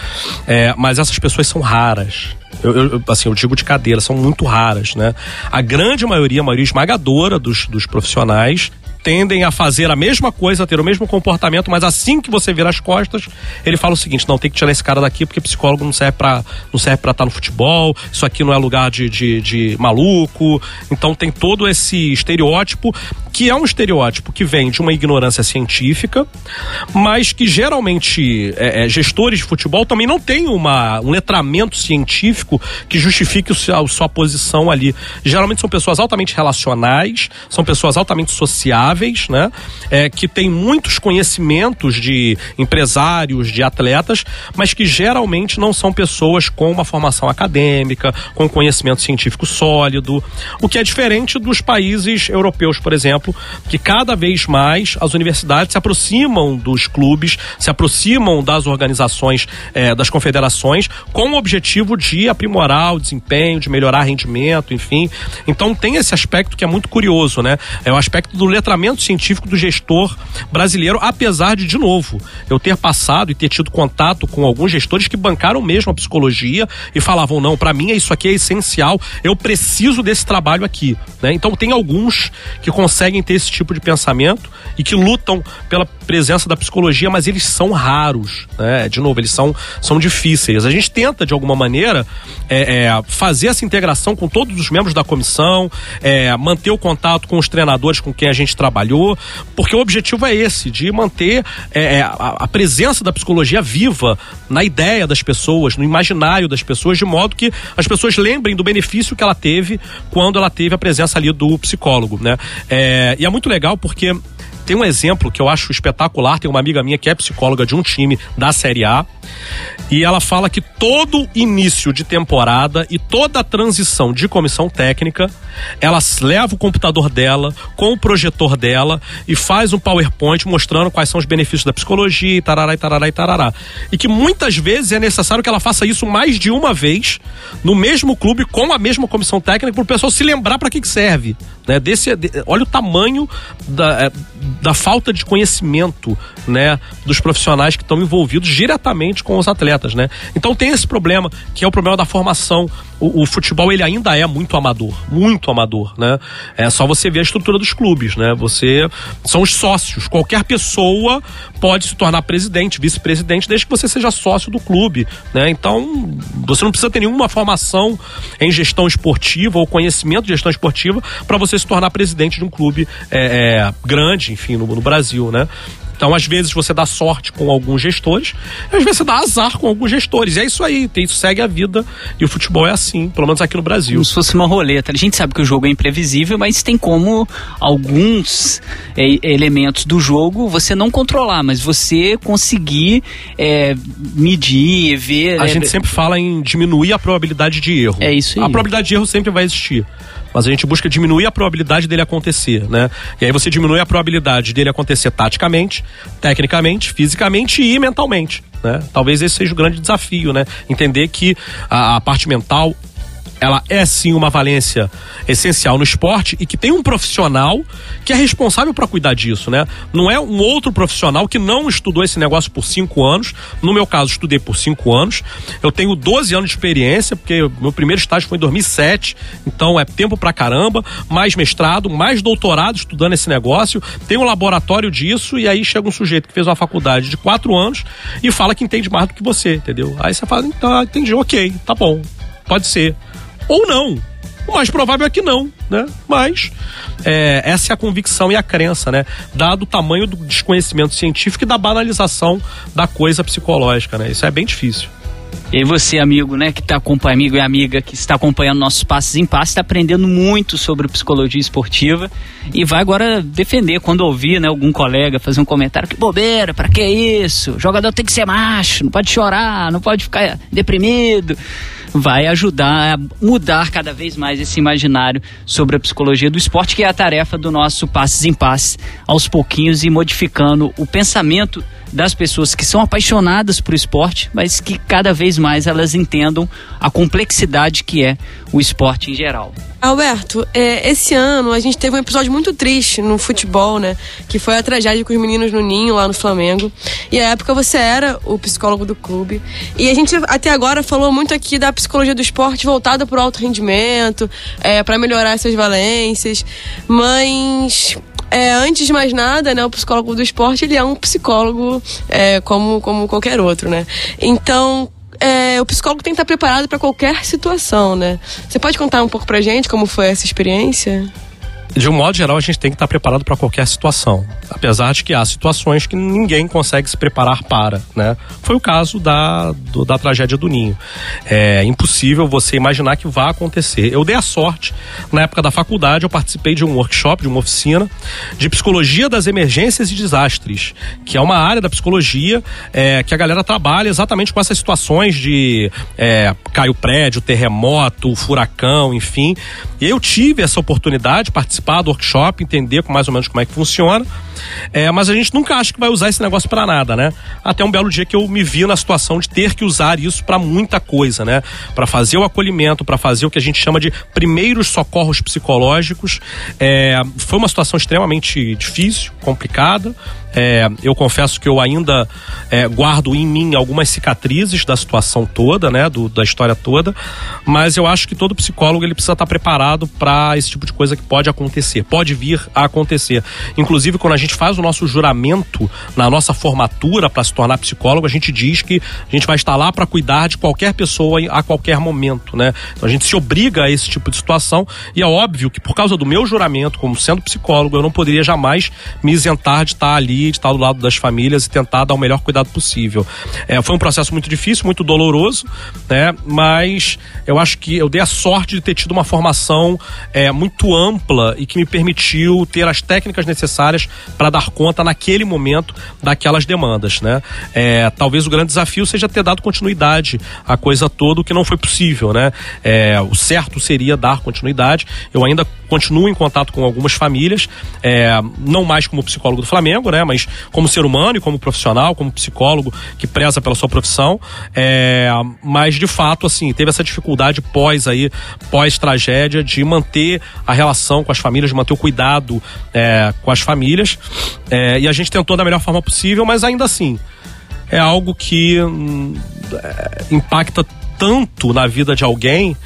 Speaker 3: É, mas essas pessoas são raras. Eu, eu, assim, eu digo de cadeira, são muito raras, né? A grande maioria, a maioria esmagadora dos, dos profissionais tendem a fazer a mesma coisa, a ter o mesmo comportamento, mas assim que você vira as costas, ele fala o seguinte: não, tem que tirar esse cara daqui porque psicólogo não serve pra, não serve pra estar no futebol, isso aqui não é lugar de, de, de maluco. Então tem todo esse estereótipo, que é um estereótipo que vem de uma ignorância científica, mas que geralmente é, é, gestores de futebol também não têm uma, um letramento científico que justifique o a sua posição ali. Geralmente são pessoas altamente relacionais, são pessoas altamente sociáveis né? É, que tem muitos conhecimentos de empresários, de atletas, mas que geralmente não são pessoas com uma formação acadêmica, com conhecimento científico sólido, o que é diferente dos países europeus, por exemplo, que cada vez mais as universidades se aproximam dos clubes, se aproximam das organizações, é, das confederações, com o objetivo de aprimorar o desempenho, de melhorar rendimento, enfim. Então tem esse aspecto que é muito curioso, né? É o aspecto do letramento pensamento científico do gestor brasileiro, apesar de, de novo, eu ter passado e ter tido contato com alguns gestores que bancaram mesmo a psicologia e falavam: não, para mim isso aqui é essencial, eu preciso desse trabalho aqui. Né? Então, tem alguns que conseguem ter esse tipo de pensamento e que lutam pela presença da psicologia, mas eles são raros. Né? De novo, eles são, são difíceis. A gente tenta, de alguma maneira, é, é, fazer essa integração com todos os membros da comissão, é, manter o contato com os treinadores com quem a gente trabalhou, porque o objetivo é esse, de manter é, é, a, a presença da psicologia viva na ideia das pessoas, no imaginário das pessoas, de modo que as pessoas lembrem do benefício que ela teve quando ela teve a presença ali do psicólogo, né? É, e é muito legal porque tem um exemplo que eu acho espetacular. Tem uma amiga minha que é psicóloga de um time da Série A. E ela fala que todo início de temporada e toda transição de comissão técnica, ela leva o computador dela com o projetor dela e faz um PowerPoint mostrando quais são os benefícios da psicologia e tarará e tarará e tarará. E que muitas vezes é necessário que ela faça isso mais de uma vez no mesmo clube com a mesma comissão técnica para o pessoal se lembrar para que, que serve. Né? Desse, de, olha o tamanho da, é, da falta de conhecimento né, dos profissionais que estão envolvidos diretamente com os atletas. Né? Então tem esse problema, que é o problema da formação. O, o, futebol ele ainda é muito amador, muito amador, né? É só você ver a estrutura dos clubes, né? Você são os sócios. Qualquer pessoa pode se tornar presidente, vice-presidente, desde que você seja sócio do clube, né? Então você não precisa ter nenhuma formação em gestão esportiva ou conhecimento de gestão esportiva para você se tornar presidente de um clube é, é, grande, enfim, no, no Brasil, né? Então, às vezes, você dá sorte com alguns gestores, às vezes você dá azar com alguns gestores. E é isso aí, isso segue a vida. E o futebol é assim, pelo menos aqui no Brasil.
Speaker 1: Como se fosse uma roleta. A gente sabe que o jogo é imprevisível, mas tem como alguns é, elementos do jogo você não controlar, mas você conseguir é, medir, ver.
Speaker 3: A
Speaker 1: é,
Speaker 3: gente sempre fala em diminuir a probabilidade de erro.
Speaker 1: É isso aí.
Speaker 3: A probabilidade de erro sempre vai existir mas a gente busca diminuir a probabilidade dele acontecer, né? E aí você diminui a probabilidade dele acontecer taticamente, tecnicamente, fisicamente e mentalmente. Né? Talvez esse seja o grande desafio, né? Entender que a, a parte mental ela é sim uma valência essencial no esporte e que tem um profissional que é responsável para cuidar disso, né? Não é um outro profissional que não estudou esse negócio por cinco anos. No meu caso, estudei por cinco anos. Eu tenho 12 anos de experiência, porque meu primeiro estágio foi em 2007, então é tempo pra caramba. Mais mestrado, mais doutorado estudando esse negócio. Tem um laboratório disso e aí chega um sujeito que fez uma faculdade de quatro anos e fala que entende mais do que você, entendeu? Aí você fala, então, entendi, ok, tá bom, pode ser ou não. O mais provável é que não, né? Mas é, essa é a convicção e a crença, né? Dado o tamanho do desconhecimento científico e da banalização da coisa psicológica, né? Isso é bem difícil.
Speaker 1: E você, amigo, né, que está acompanhando, amigo e amiga que está acompanhando nossos passos em passos, está aprendendo muito sobre psicologia esportiva e vai agora defender quando ouvir, né, algum colega fazer um comentário, que bobeira, para que isso? O jogador tem que ser macho, não pode chorar, não pode ficar deprimido vai ajudar a mudar cada vez mais esse imaginário sobre a psicologia do esporte, que é a tarefa do nosso Passes em Passes, aos pouquinhos e modificando o pensamento das pessoas que são apaixonadas por esporte, mas que cada vez mais elas entendam a complexidade que é o esporte em geral.
Speaker 2: Alberto, é, esse ano a gente teve um episódio muito triste no futebol, né? Que foi a tragédia com os meninos no Ninho, lá no Flamengo. E à época você era o psicólogo do clube. E a gente até agora falou muito aqui da psicologia do esporte voltada para o alto rendimento, é, para melhorar essas valências. Mas é, antes de mais nada, né, o psicólogo do esporte ele é um psicólogo é, como, como qualquer outro, né? Então, é, o psicólogo tem que estar preparado para qualquer situação, né? Você pode contar um pouco pra gente como foi essa experiência?
Speaker 3: De um modo geral, a gente tem que estar preparado para qualquer situação. Apesar de que há situações que ninguém consegue se preparar para, né? Foi o caso da, do, da tragédia do Ninho. É impossível você imaginar que vá acontecer. Eu dei a sorte, na época da faculdade, eu participei de um workshop, de uma oficina, de psicologia das emergências e desastres, que é uma área da psicologia é, que a galera trabalha exatamente com essas situações de é, caiu prédio, terremoto, furacão, enfim. E eu tive essa oportunidade, participar participar do workshop, entender mais ou menos como é que funciona. É, mas a gente nunca acha que vai usar esse negócio para nada, né? Até um belo dia que eu me vi na situação de ter que usar isso para muita coisa, né? Para fazer o acolhimento, para fazer o que a gente chama de primeiros socorros psicológicos. É, foi uma situação extremamente difícil, complicada. É, eu confesso que eu ainda é, guardo em mim algumas cicatrizes da situação toda, né, do, da história toda, mas eu acho que todo psicólogo ele precisa estar preparado para esse tipo de coisa que pode acontecer, pode vir a acontecer. Inclusive, quando a gente faz o nosso juramento na nossa formatura para se tornar psicólogo, a gente diz que a gente vai estar lá para cuidar de qualquer pessoa a qualquer momento, né? Então a gente se obriga a esse tipo de situação e é óbvio que por causa do meu juramento, como sendo psicólogo, eu não poderia jamais me isentar de estar ali de estar do lado das famílias e tentar dar o melhor cuidado possível. É, foi um processo muito difícil, muito doloroso, né? Mas eu acho que eu dei a sorte de ter tido uma formação é, muito ampla e que me permitiu ter as técnicas necessárias para dar conta naquele momento daquelas demandas, né? É, talvez o grande desafio seja ter dado continuidade à coisa toda, o que não foi possível, né? É, o certo seria dar continuidade. Eu ainda continuo em contato com algumas famílias, é, não mais como psicólogo do Flamengo, né? Mas como ser humano e como profissional, como psicólogo que preza pela sua profissão. É, mas de fato, assim, teve essa dificuldade pós aí, pós tragédia, de manter a relação com as famílias, de manter o cuidado é, com as famílias. É, e a gente tentou da melhor forma possível, mas ainda assim é algo que hum, é, impacta tanto na vida de alguém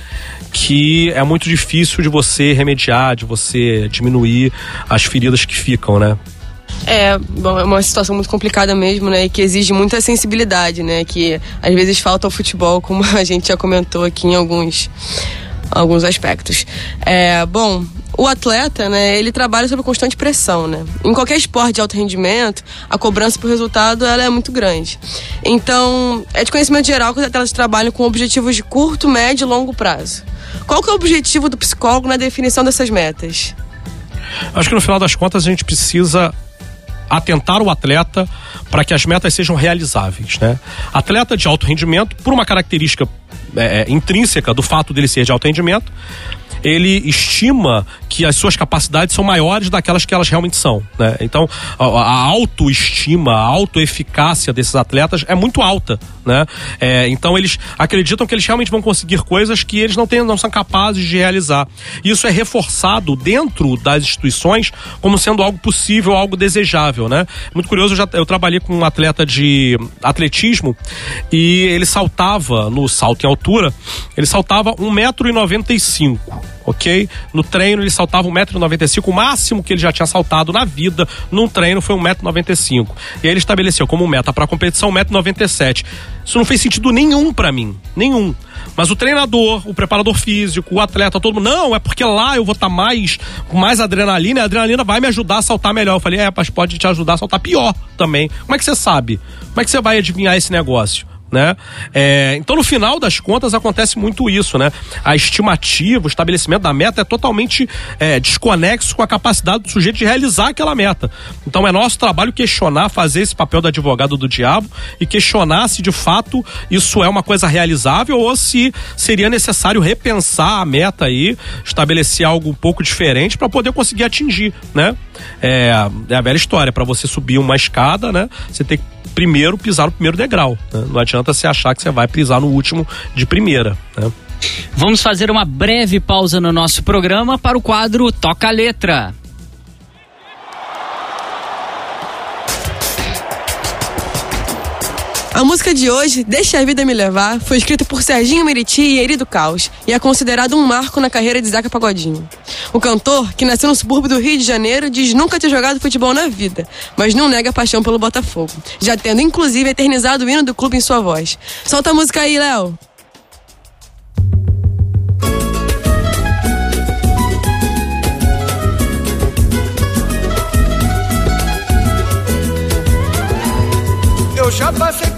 Speaker 3: que é muito difícil de você remediar, de você diminuir as feridas que ficam, né?
Speaker 2: É, bom, é uma situação muito complicada mesmo, né? E que exige muita sensibilidade, né? Que às vezes falta ao futebol, como *laughs* a gente já comentou aqui em alguns, alguns aspectos. É, bom, o atleta, né, ele trabalha sob constante pressão, né? Em qualquer esporte de alto rendimento, a cobrança por resultado ela é muito grande. Então, é de conhecimento geral que os atletas trabalham com objetivos de curto, médio e longo prazo. Qual que é o objetivo do psicólogo na definição dessas metas?
Speaker 3: Acho que no final das contas a gente precisa atentar o atleta para que as metas sejam realizáveis, né? Atleta de alto rendimento, por uma característica é, é intrínseca do fato dele ser de alto rendimento, ele estima que as suas capacidades são maiores daquelas que elas realmente são. Né? Então, a, autoestima, a autoeficácia desses atletas é muito alta. Né? É, então, eles acreditam que eles realmente vão conseguir coisas que eles não, têm, não são capazes de realizar. Isso é reforçado dentro das instituições como sendo algo possível, algo desejável. Né? Muito curioso, eu, já, eu trabalhei com um atleta de atletismo e ele saltava no salto em altura, ele saltava 1,95m ok? No treino ele saltava 1,95m, o máximo que ele já tinha saltado na vida num treino foi 1,95m. E aí ele estabeleceu como meta para a competição 1,97m. Isso não fez sentido nenhum para mim, nenhum. Mas o treinador, o preparador físico, o atleta, todo mundo, não, é porque lá eu vou estar tá mais com mais adrenalina a adrenalina vai me ajudar a saltar melhor. Eu falei, é, mas pode te ajudar a saltar pior também. Como é que você sabe? Como é que você vai adivinhar esse negócio? Né? É, então, no final das contas, acontece muito isso, né? A estimativa, o estabelecimento da meta é totalmente é, desconexo com a capacidade do sujeito de realizar aquela meta. Então, é nosso trabalho questionar, fazer esse papel do advogado do diabo e questionar se de fato isso é uma coisa realizável ou se seria necessário repensar a meta aí, estabelecer algo um pouco diferente para poder conseguir atingir, né? É, é a velha história, para você subir uma escada, né? Você tem que primeiro pisar no primeiro degrau. Né? Não adianta você achar que você vai pisar no último de primeira. Né?
Speaker 1: Vamos fazer uma breve pausa no nosso programa para o quadro Toca a Letra.
Speaker 2: A música de hoje, Deixa a Vida Me Levar, foi escrita por Serginho Meriti e Eri do Caos e é considerado um marco na carreira de Zeca Pagodinho. O cantor, que nasceu no subúrbio do Rio de Janeiro, diz nunca ter jogado futebol na vida, mas não nega a paixão pelo Botafogo, já tendo inclusive eternizado o hino do clube em sua voz. Solta a música aí, Léo!
Speaker 5: Eu já passei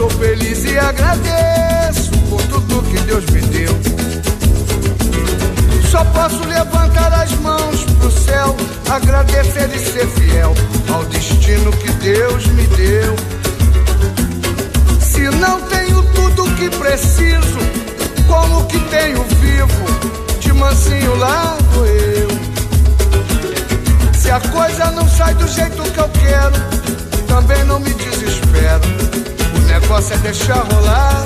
Speaker 5: Sou feliz e agradeço por tudo que Deus me deu. Só posso levantar as mãos pro céu, agradecer e ser fiel ao destino que Deus me deu. Se não tenho tudo que preciso, como que tenho vivo, de mansinho lá vou eu. Se a coisa não sai do jeito que eu quero, também não me desespero. Negócio é deixar rolar.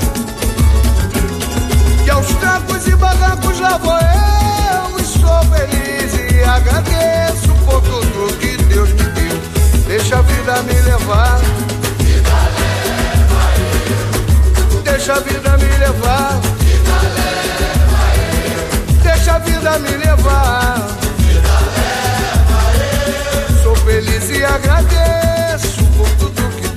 Speaker 5: E aos trancos e barrancos lá vou eu, e sou feliz e agradeço por tudo que Deus me deu. Deixa a vida me levar. Deixa a vida me levar. Deixa a vida me levar. Sou feliz e agradeço por tudo que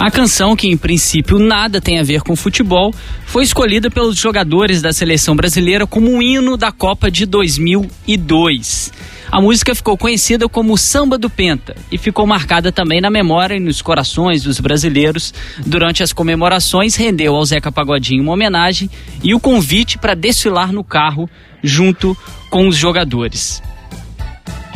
Speaker 1: A canção, que em princípio nada tem a ver com futebol, foi escolhida pelos jogadores da seleção brasileira como um hino da Copa de 2002. A música ficou conhecida como Samba do Penta e ficou marcada também na memória e nos corações dos brasileiros. Durante as comemorações, rendeu ao Zeca Pagodinho uma homenagem e o convite para desfilar no carro junto com os jogadores.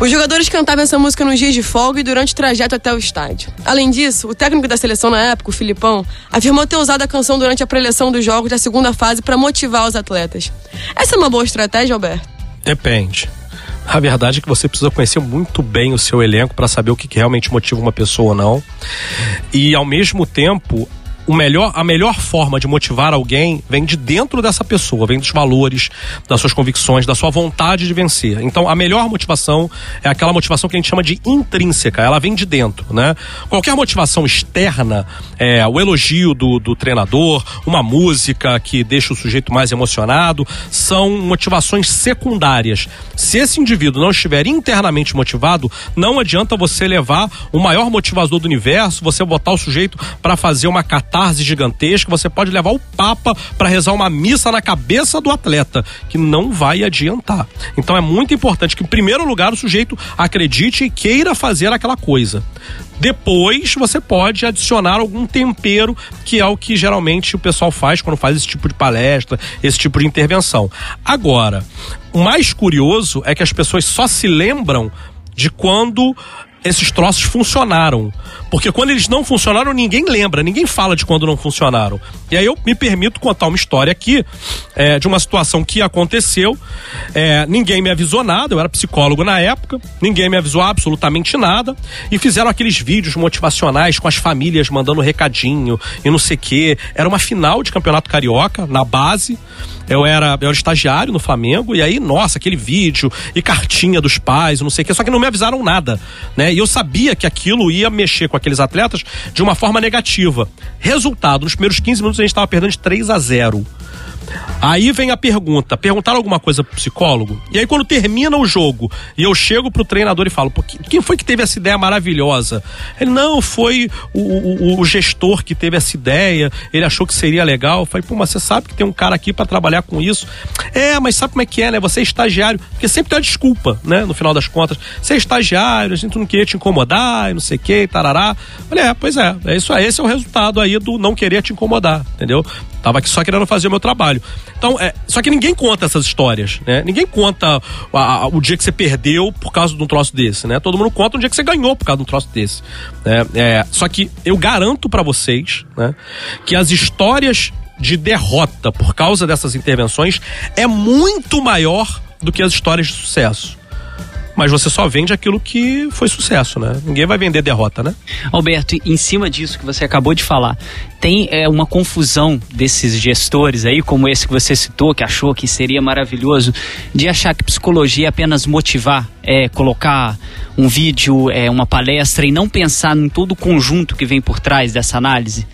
Speaker 2: Os jogadores cantavam essa música nos dias de folga e durante o trajeto até o estádio. Além disso, o técnico da seleção na época, o Filipão, afirmou ter usado a canção durante a preleção dos jogos da segunda fase para motivar os atletas. Essa é uma boa estratégia, Alberto?
Speaker 3: Depende. A verdade é que você precisa conhecer muito bem o seu elenco para saber o que, realmente motiva uma pessoa ou não. E ao mesmo tempo, o melhor, a melhor forma de motivar alguém vem de dentro dessa pessoa, vem dos valores, das suas convicções, da sua vontade de vencer. Então, a melhor motivação é aquela motivação que a gente chama de intrínseca, ela vem de dentro, né? Qualquer motivação externa, é, o elogio do, do treinador, uma música que deixa o sujeito mais emocionado, são motivações secundárias. Se esse indivíduo não estiver internamente motivado, não adianta você levar o maior motivador do universo, você botar o sujeito para fazer uma catarse gigantesca, você pode levar o Papa para rezar uma missa na cabeça do atleta, que não vai adiantar. Então é muito importante que, em primeiro lugar, o sujeito acredite e queira fazer aquela coisa. Depois você pode adicionar algum tempero, que é o que geralmente o pessoal faz quando faz esse tipo de palestra, esse tipo de intervenção. Agora, o mais curioso é que as pessoas só se lembram de quando esses troços funcionaram. Porque quando eles não funcionaram, ninguém lembra, ninguém fala de quando não funcionaram. E aí eu me permito contar uma história aqui é, de uma situação que aconteceu. É, ninguém me avisou nada, eu era psicólogo na época, ninguém me avisou absolutamente nada. E fizeram aqueles vídeos motivacionais com as famílias mandando recadinho e não sei o quê. Era uma final de campeonato carioca, na base. Eu era, eu era estagiário no Flamengo, e aí, nossa, aquele vídeo e cartinha dos pais, não sei o quê, só que não me avisaram nada, né? E eu sabia que aquilo ia mexer com aqueles atletas de uma forma negativa. Resultado, nos primeiros 15 minutos a gente estava perdendo de 3 a 0. Aí vem a pergunta: perguntaram alguma coisa pro psicólogo? E aí, quando termina o jogo e eu chego pro treinador e falo: quem foi que teve essa ideia maravilhosa? Ele, não, foi o, o, o gestor que teve essa ideia, ele achou que seria legal. Eu falei: pô, mas você sabe que tem um cara aqui para trabalhar com isso? É, mas sabe como é que é, né? Você é estagiário, porque sempre tem uma desculpa, né? No final das contas, você é estagiário, a gente não queria te incomodar e não sei o que, tarará. Eu falei: é, pois é, é isso aí, esse é o resultado aí do não querer te incomodar, entendeu? Tava aqui só querendo fazer o meu trabalho. Então, é, só que ninguém conta essas histórias, né? Ninguém conta a, a, o dia que você perdeu por causa de um troço desse, né? Todo mundo conta o dia que você ganhou por causa de um troço desse. Né? É, só que eu garanto para vocês, né? Que as histórias de derrota por causa dessas intervenções é muito maior do que as histórias de sucesso mas você só vende aquilo que foi sucesso, né? Ninguém vai vender derrota, né?
Speaker 1: Alberto, em cima disso que você acabou de falar, tem é, uma confusão desses gestores aí, como esse que você citou, que achou que seria maravilhoso, de achar que psicologia é apenas motivar, é colocar um vídeo, é uma palestra e não pensar em todo o conjunto que vem por trás dessa análise?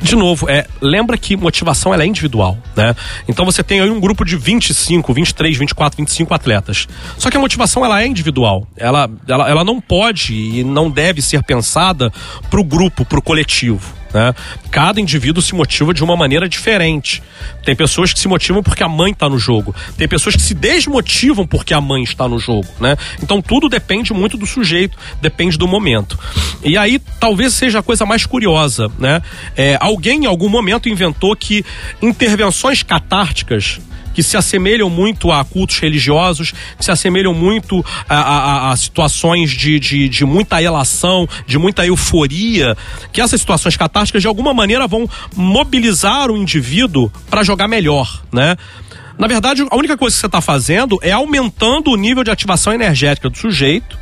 Speaker 3: De novo, é, lembra que motivação ela é individual, né? Então você tem aí um grupo de 25, 23, 24, 25 atletas. Só que a motivação ela é individual. Ela, ela, ela não pode e não deve ser pensada para o grupo, para o coletivo. Né? Cada indivíduo se motiva de uma maneira diferente. Tem pessoas que se motivam porque a mãe está no jogo. Tem pessoas que se desmotivam porque a mãe está no jogo. Né? Então tudo depende muito do sujeito, depende do momento. E aí talvez seja a coisa mais curiosa. Né? É, alguém em algum momento inventou que intervenções catárticas que se assemelham muito a cultos religiosos, que se assemelham muito a, a, a situações de, de, de, muita relação, de muita euforia, que essas situações catásticas de alguma maneira vão mobilizar o indivíduo para jogar melhor, né? Na verdade, a única coisa que você está fazendo é aumentando o nível de ativação energética do sujeito,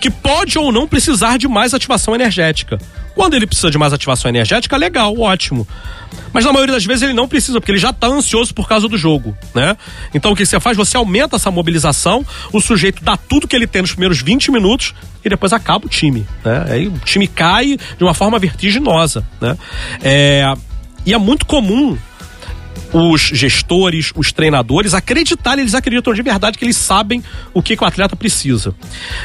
Speaker 3: que pode ou não precisar de mais ativação energética. Quando ele precisa de mais ativação energética, legal, ótimo. Mas na maioria das vezes ele não precisa, porque ele já está ansioso por causa do jogo, né? Então o que você faz? Você aumenta essa mobilização, o sujeito dá tudo que ele tem nos primeiros 20 minutos e depois acaba o time, né? Aí o time cai de uma forma vertiginosa, né? É, e é muito comum os gestores, os treinadores acreditarem, eles acreditam de verdade que eles sabem o que, que, o atleta precisa.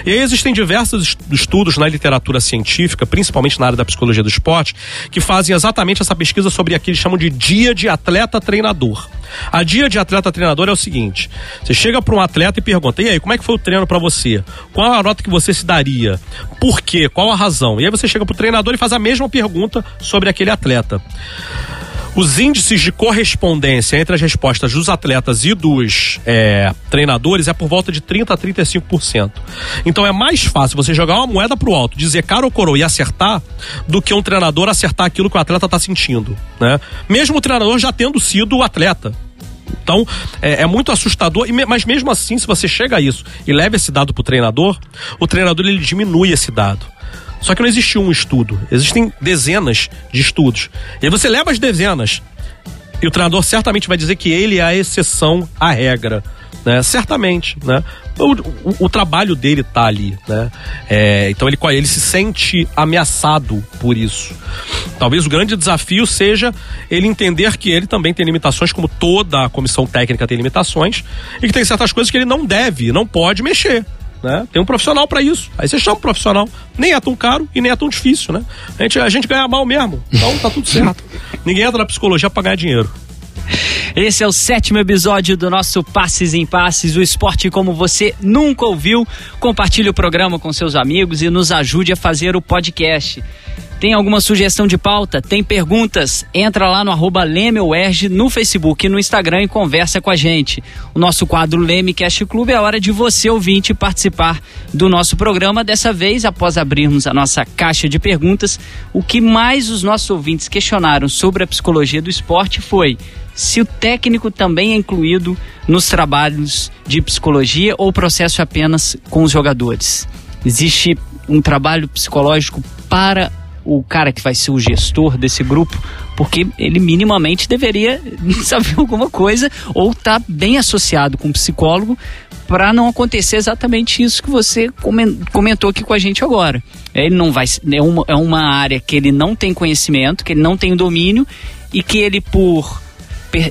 Speaker 3: E aí existem diversos estudos na literatura científica, principalmente na área da psicologia do esporte, que fazem exatamente essa pesquisa sobre aquilo que chamam de dia de atleta-treinador. A dia de atleta-treinador é o seguinte: você chega para um atleta e pergunta, e aí, como é que foi o treino para você? Qual a nota que você se daria? Por quê? Qual a razão? E aí você chega para o treinador e faz a mesma pergunta sobre aquele atleta. Os índices de correspondência entre as respostas dos atletas e dos é, treinadores é por volta de 30% a 35%. Então é mais fácil você jogar uma moeda pro alto, dizer cara ou coroa e acertar, do que um treinador acertar aquilo que o atleta está sentindo. Né? Mesmo o treinador já tendo sido o atleta. Então, é, é, muito assustador, mas mesmo assim, se você chega a isso e leva esse dado para o treinador, o treinador ele diminui esse dado. Só que não existe um estudo, existem dezenas de estudos. E aí você leva as dezenas e o treinador certamente vai dizer que ele é a exceção à regra. Né? Certamente, né? O, o, o trabalho dele tá ali, né? É, então ele, ele se sente ameaçado por isso. Talvez o grande desafio seja ele entender que ele também tem limitações, como toda a comissão técnica tem limitações, e que tem certas coisas que ele não deve, não pode mexer. Né? Tem um profissional para isso. Aí você chama um profissional. Nem é tão caro e nem é tão difícil, né? A gente, a gente ganha mal mesmo. Então tá tudo *laughs* certo. Ninguém entra na psicologia pra ganhar dinheiro.
Speaker 1: Esse é o sétimo episódio do nosso Passes em Passes, o esporte como você nunca ouviu. Compartilhe o programa com seus amigos e nos ajude a fazer o podcast. Tem alguma sugestão de pauta? Tem perguntas? Entra lá no arroba no Facebook e no Instagram e conversa com a gente. O nosso quadro Leme Cast Clube é a hora de você, ouvinte, participar do nosso programa. Dessa vez, após abrirmos a nossa caixa de perguntas, o que mais os nossos ouvintes questionaram sobre a psicologia do esporte foi se o técnico também é incluído nos trabalhos de psicologia ou processo apenas com os jogadores. Existe um trabalho psicológico para o cara que vai ser o gestor desse grupo, porque ele minimamente deveria *laughs* saber alguma coisa ou tá bem associado com um psicólogo para não acontecer exatamente isso que você comentou aqui com a gente agora. Ele não vai é uma, é uma área que ele não tem conhecimento, que ele não tem domínio e que ele por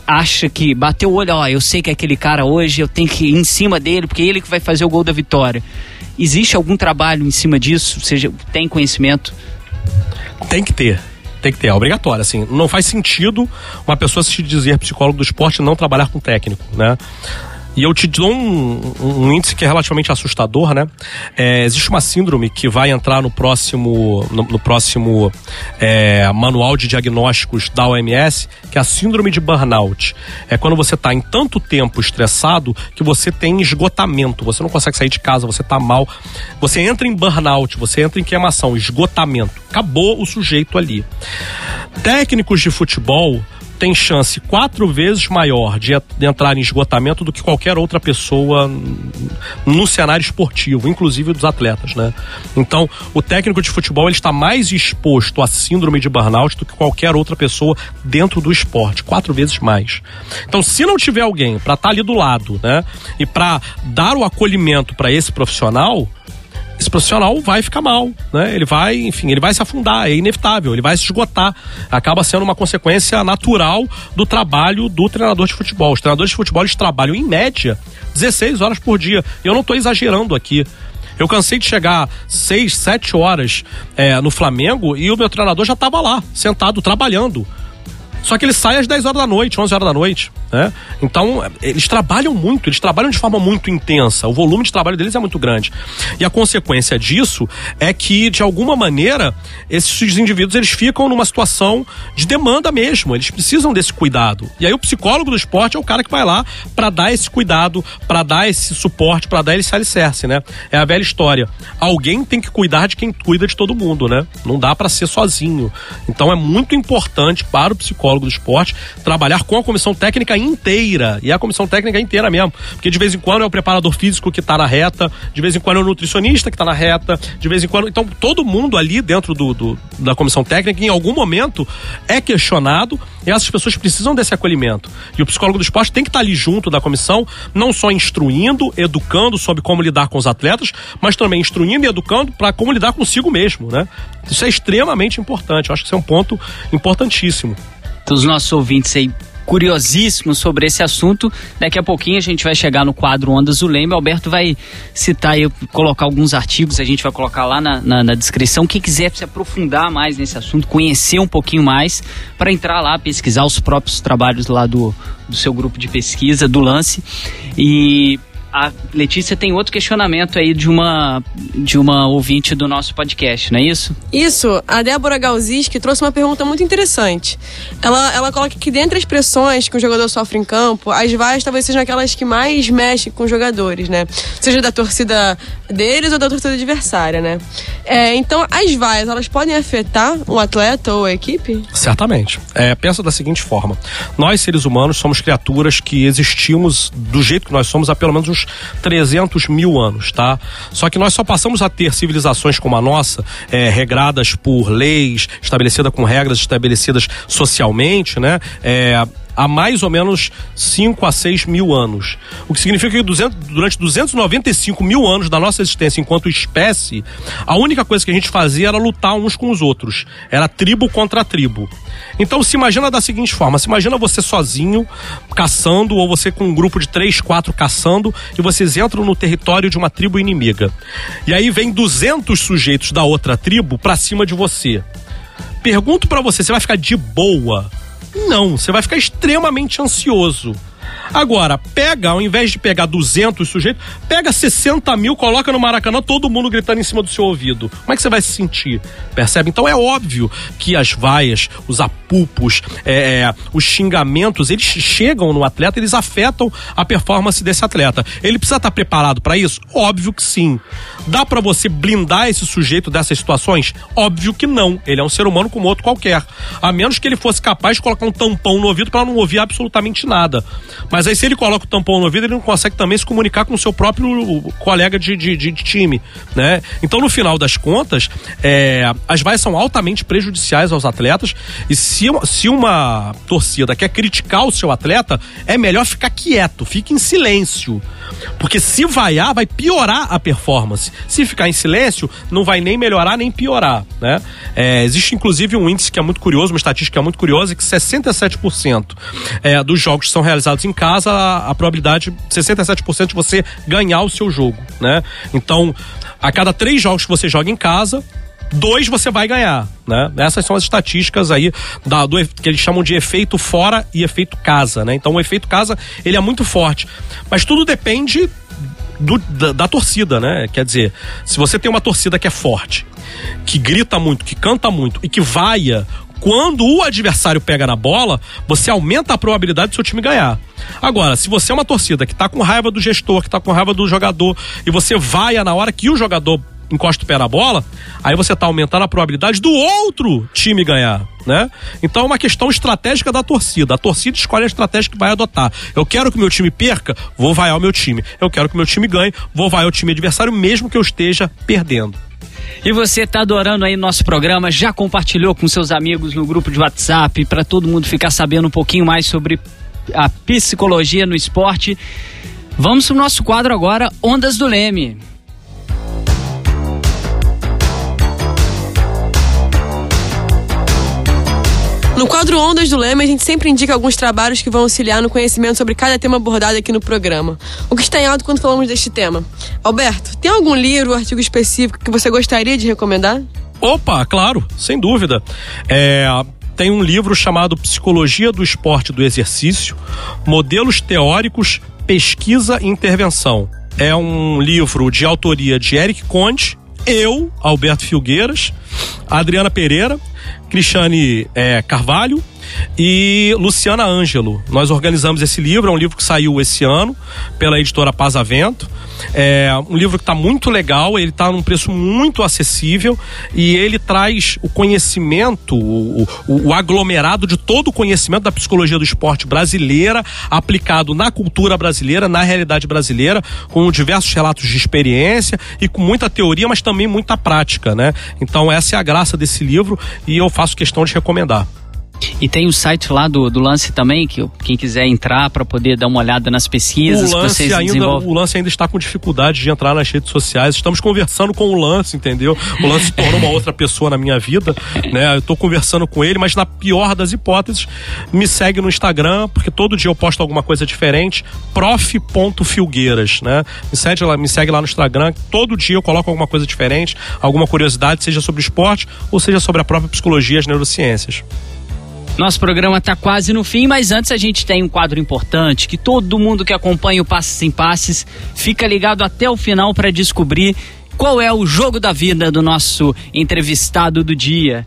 Speaker 1: acha que bateu o olho, ó, eu sei que é aquele cara hoje, eu tenho que ir em cima dele, porque é ele que vai fazer o gol da vitória. Existe algum trabalho em cima disso? Ou seja, tem conhecimento
Speaker 3: tem que ter. Tem que ter, é obrigatório, assim. Não faz sentido uma pessoa se dizer psicólogo do esporte e não trabalhar com técnico, né? E eu te dou um, um, índice que é relativamente assustador, né? É, existe uma síndrome que vai entrar no próximo, no, no próximo é, manual de diagnósticos da OMS, que é a síndrome de burnout. É quando você está em tanto tempo estressado que você tem esgotamento, você não consegue sair de casa, você está mal. Você entra em burnout, você entra em queimação, esgotamento. Acabou o sujeito ali. Técnicos de futebol tem chance quatro vezes maior de, de, entrar em esgotamento do que qualquer outra pessoa no cenário esportivo, inclusive dos atletas, né? Então, o técnico de futebol ele está mais exposto à síndrome de burnout do que qualquer outra pessoa dentro do esporte, quatro vezes mais. Então, se não tiver alguém para estar tá ali do lado, né, e para dar o acolhimento para esse profissional, esse profissional vai ficar mal, né? Ele vai, enfim, ele vai se afundar, é inevitável, ele vai se esgotar. Acaba sendo uma consequência natural do trabalho do treinador de futebol. Os treinadores de futebol eles trabalham em média 16 horas por dia. Eu não estou exagerando aqui. Eu cansei de chegar seis, sete horas é, no Flamengo e o meu treinador já estava lá, sentado, trabalhando. Só que ele sai às 10 horas da noite, 11 horas da noite. Né? Então, eles trabalham muito, eles trabalham de forma muito intensa. O volume de trabalho deles é muito grande. E a consequência disso é que, de alguma maneira, esses indivíduos eles ficam numa situação de demanda mesmo. Eles precisam desse cuidado. E aí, o psicólogo do esporte é o cara que vai lá para dar esse cuidado, para dar esse suporte, para dar esse alicerce, né? É a velha história. Alguém tem que cuidar de quem cuida de todo mundo, né? Não dá para ser sozinho. Então, é muito importante para o psicólogo do esporte trabalhar com a comissão técnica inteira. E a comissão técnica inteira mesmo. Porque de vez em quando é o preparador físico que está na reta, de vez em quando é o nutricionista que está na reta, de vez em quando. Então, todo mundo ali dentro do, do, da comissão técnica, em algum momento, é questionado e essas pessoas precisam desse acolhimento. E o psicólogo do esporte tem que estar tá ali junto da comissão, não só instruindo, educando sobre como lidar com os atletas, mas também instruindo e educando para como lidar consigo mesmo, né? Isso é extremamente importante. Eu acho que isso é um ponto importantíssimo.
Speaker 1: Então, os nossos ouvintes aí curiosíssimo sobre esse assunto. Daqui a pouquinho a gente vai chegar no quadro Ondas do Leme. Alberto vai citar e colocar alguns artigos, a gente vai colocar lá na, na, na, descrição. Quem quiser se aprofundar mais nesse assunto, conhecer um pouquinho mais, para entrar lá, pesquisar os próprios trabalhos lá do, do seu grupo de pesquisa, do lance. E a Letícia tem outro questionamento aí de uma de uma ouvinte do nosso podcast, não é isso?
Speaker 2: Isso. A Débora Galzis que trouxe uma pergunta muito interessante. Ela, ela coloca que dentre as pressões que o jogador sofre em campo, as vaias talvez sejam aquelas que mais mexem com os jogadores, né? Seja da torcida deles ou da torcida adversária, né? É, então, as vaias, elas podem afetar um atleta ou a equipe?
Speaker 3: Certamente. É, pensa da seguinte forma. Nós, seres humanos, somos criaturas que existimos do jeito que nós somos há pelo menos uns uns 300 mil anos, tá? Só que nós só passamos a ter civilizações como a nossa, é, regradas por leis, estabelecida com regras estabelecidas socialmente, né? É, há mais ou menos 5 a 6 mil anos. O que significa que 200, durante 295 mil anos da nossa existência enquanto espécie, a única coisa que a gente fazia era lutar uns com os outros. Era tribo contra tribo. Então se imagina da seguinte forma: se imagina você sozinho caçando, ou você com um grupo de três, quatro caçando, e vocês entram no território de uma tribo inimiga. E aí vem 200 sujeitos da outra tribo pra cima de você. Pergunto para você, você vai ficar de boa? Não, você vai ficar extremamente ansioso. Agora, pega, ao invés de pegar 200 sujeitos, pega 60 mil, coloca no Maracanã, todo mundo gritando em cima do seu ouvido. Como é que você vai se sentir? Percebe? Então é óbvio que as vaias, os apupos, é, é, os xingamentos, eles chegam no atleta, eles afetam a performance desse atleta. Ele precisa estar preparado para isso? Óbvio que sim. Dá para você blindar esse sujeito dessas situações? Óbvio que não. Ele é um ser humano como outro qualquer. A menos que ele fosse capaz de colocar um tampão no ouvido para não ouvir absolutamente nada. Mas aí, se ele coloca o tampão no ouvido, ele não consegue também se comunicar com o seu próprio colega de, de, de time, né? Então, no final das contas, é, as vaias são altamente prejudiciais aos atletas e se, se uma torcida quer criticar o seu atleta, é melhor ficar quieto, fique em silêncio. Porque se vaiar, vai piorar a performance. Se ficar em silêncio, não vai nem melhorar nem piorar, né? É, existe inclusive um índice que é muito curioso, uma estatística muito curiosa, que 67% é, dos jogos são realizados em casa, a, a probabilidade 67% de você ganhar o seu jogo, né? Então, a cada três jogos que você joga em casa, dois você vai ganhar, né? Essas são as estatísticas aí da, do, que eles chamam de efeito fora e efeito casa, né? Então o efeito casa ele é muito forte, mas tudo depende do, da, da, torcida, né? Quer dizer, se você tem uma torcida que é forte, que grita muito, que canta muito e que vaia quando o adversário pega na bola, você aumenta a probabilidade do seu time ganhar. Agora, se você é uma torcida que tá com raiva do gestor, que tá com raiva do jogador, e você vaia na hora que o jogador encosta o pé na bola, aí você está aumentando a probabilidade do outro time ganhar, né? Então é uma questão estratégica da torcida. A torcida escolhe a estratégia que vai adotar. Eu quero que meu time perca, vou vaiar o meu time. Eu quero que meu time ganhe, vou vaiar o time adversário, mesmo que eu esteja perdendo.
Speaker 1: E você está adorando aí nosso programa? Já compartilhou com seus amigos no grupo de WhatsApp para todo mundo ficar sabendo um pouquinho mais sobre a psicologia no esporte? Vamos para o nosso quadro agora, Ondas do Leme.
Speaker 2: No quadro Ondas do Leme, a gente sempre indica alguns trabalhos que vão auxiliar no conhecimento sobre cada tema abordado aqui no programa. O que está em alto quando falamos deste tema? Alberto, tem algum livro ou artigo específico que você gostaria de recomendar?
Speaker 3: Opa, claro, sem dúvida. É, tem um livro chamado Psicologia do Esporte e do Exercício, Modelos Teóricos, Pesquisa e Intervenção. É um livro de autoria de Eric Conte, eu, Alberto Filgueiras, Adriana Pereira, Cristiane é, Carvalho e Luciana Ângelo. Nós organizamos esse livro, é um livro que saiu esse ano pela editora Pazavento. É um livro que está muito legal, ele está num preço muito acessível e ele traz o conhecimento, o, o, o, aglomerado de todo o conhecimento da psicologia do esporte brasileira aplicado na cultura brasileira, na realidade brasileira, com diversos relatos de experiência e com muita teoria, mas também muita prática, né? Então essa é a graça desse livro e eu faço questão de recomendar.
Speaker 1: E tem o site lá do, do Lance também, que quem quiser entrar para poder dar uma olhada nas pesquisas
Speaker 3: o lance
Speaker 1: que vocês
Speaker 3: ainda,
Speaker 1: desenvolvem.
Speaker 3: O Lance ainda está com dificuldade de entrar nas redes sociais. Estamos conversando com o Lance, entendeu? O Lance se tornou uma outra pessoa na minha vida, né? Eu estou conversando com ele, mas na pior das hipóteses, me segue no Instagram, porque todo dia eu posto alguma coisa diferente, prof.filgueiras, né? Me segue, lá, me segue lá no Instagram, todo dia eu coloco alguma coisa diferente, alguma curiosidade, seja sobre esporte ou seja sobre a própria psicologia e as neurociências.
Speaker 1: Nosso programa está quase no fim, mas antes a gente tem um quadro importante que todo mundo que acompanha o Passes em Passes fica ligado até o final para descobrir qual é o jogo da vida do nosso entrevistado do dia.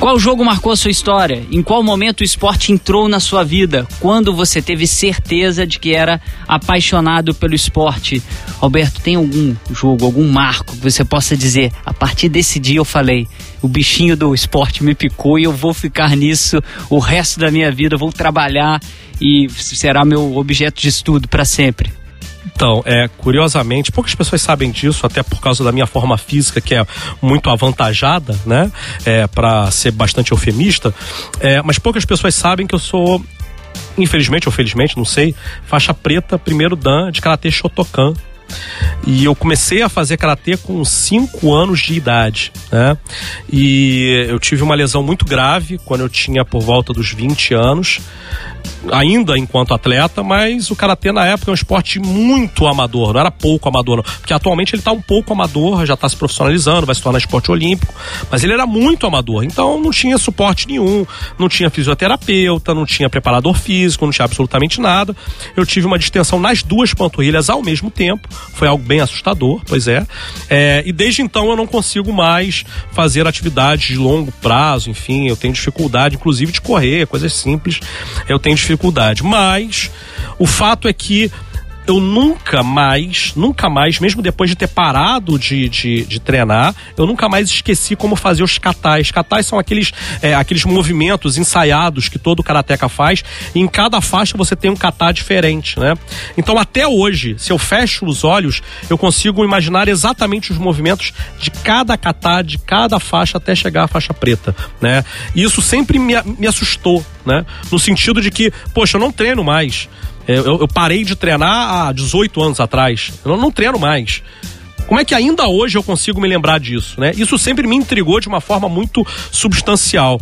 Speaker 1: Qual jogo marcou a sua história? Em qual momento o esporte entrou na sua vida? Quando você teve certeza de que era apaixonado pelo esporte? Alberto, tem algum jogo, algum marco que você possa dizer? A partir desse dia eu falei, o bichinho do esporte me picou e eu vou ficar nisso o resto da minha vida, vou trabalhar e será meu objeto de estudo para sempre.
Speaker 3: Então, é, curiosamente, poucas pessoas sabem disso, até por causa da minha forma física, que é muito avantajada, né? É, para ser bastante eufemista. É, mas poucas pessoas sabem que eu sou, infelizmente ou felizmente, não sei, faixa preta, primeiro Dan de Karatê Shotokan. E eu comecei a fazer karatê com 5 anos de idade, né? E eu tive uma lesão muito grave quando eu tinha por volta dos 20 anos ainda enquanto atleta, mas o karatê na época é um esporte muito amador, não era pouco amador, não. porque atualmente ele está um pouco amador, já está se profissionalizando, vai se tornar esporte olímpico, mas ele era muito amador, então não tinha suporte nenhum, não tinha fisioterapeuta, não tinha preparador físico, não tinha absolutamente nada. Eu tive uma distensão nas duas panturrilhas ao mesmo tempo, foi algo bem assustador, pois é, é e desde então eu não consigo mais fazer atividades de longo prazo, enfim, eu tenho dificuldade, inclusive de correr, coisas simples, eu tenho dificuldade. Mas o fato é que eu nunca mais, nunca mais, mesmo depois de ter parado de, de, de, treinar, eu nunca mais esqueci como fazer os katais. Katais são aqueles, é, aqueles movimentos ensaiados que todo karateca faz, e em cada faixa você tem um kata diferente, né? Então até hoje, se eu fecho os olhos, eu consigo imaginar exatamente os movimentos de cada kata, de cada faixa até chegar à faixa preta, né? E isso sempre me, me assustou, né? No sentido de que, poxa, eu não treino mais. Eu, eu, parei de treinar há 18 anos atrás. Eu não, não treino mais. Como é que ainda hoje eu consigo me lembrar disso, né? Isso sempre me intrigou de uma forma muito substancial.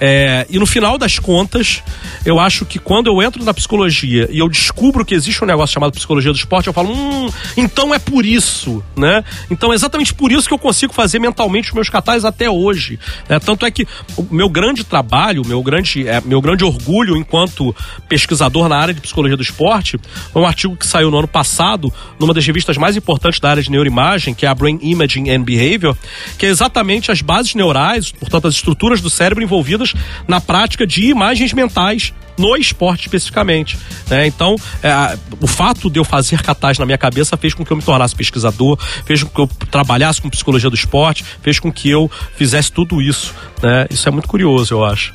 Speaker 3: É, e no final das contas, eu acho que quando eu entro na psicologia e eu descubro que existe um negócio chamado psicologia do esporte, eu falo, hum, então é por isso, né? Então é exatamente por isso que eu consigo fazer mentalmente os meus catais até hoje. Né? Tanto é que o meu grande trabalho, meu grande, é, meu grande orgulho enquanto pesquisador na área de psicologia do esporte, foi um artigo que saiu no ano passado numa das revistas mais importantes da área de neuroimagem imagem, que é a Brain Imaging and Behavior, que é exatamente as bases neurais, portanto, as estruturas do cérebro envolvidas na prática de imagens mentais no esporte especificamente. Né? Então, é, o fato de eu fazer catais na minha cabeça fez com que eu me tornasse pesquisador, fez com que eu trabalhasse com psicologia do esporte, fez com que eu fizesse tudo isso. Né? Isso é muito curioso, eu acho.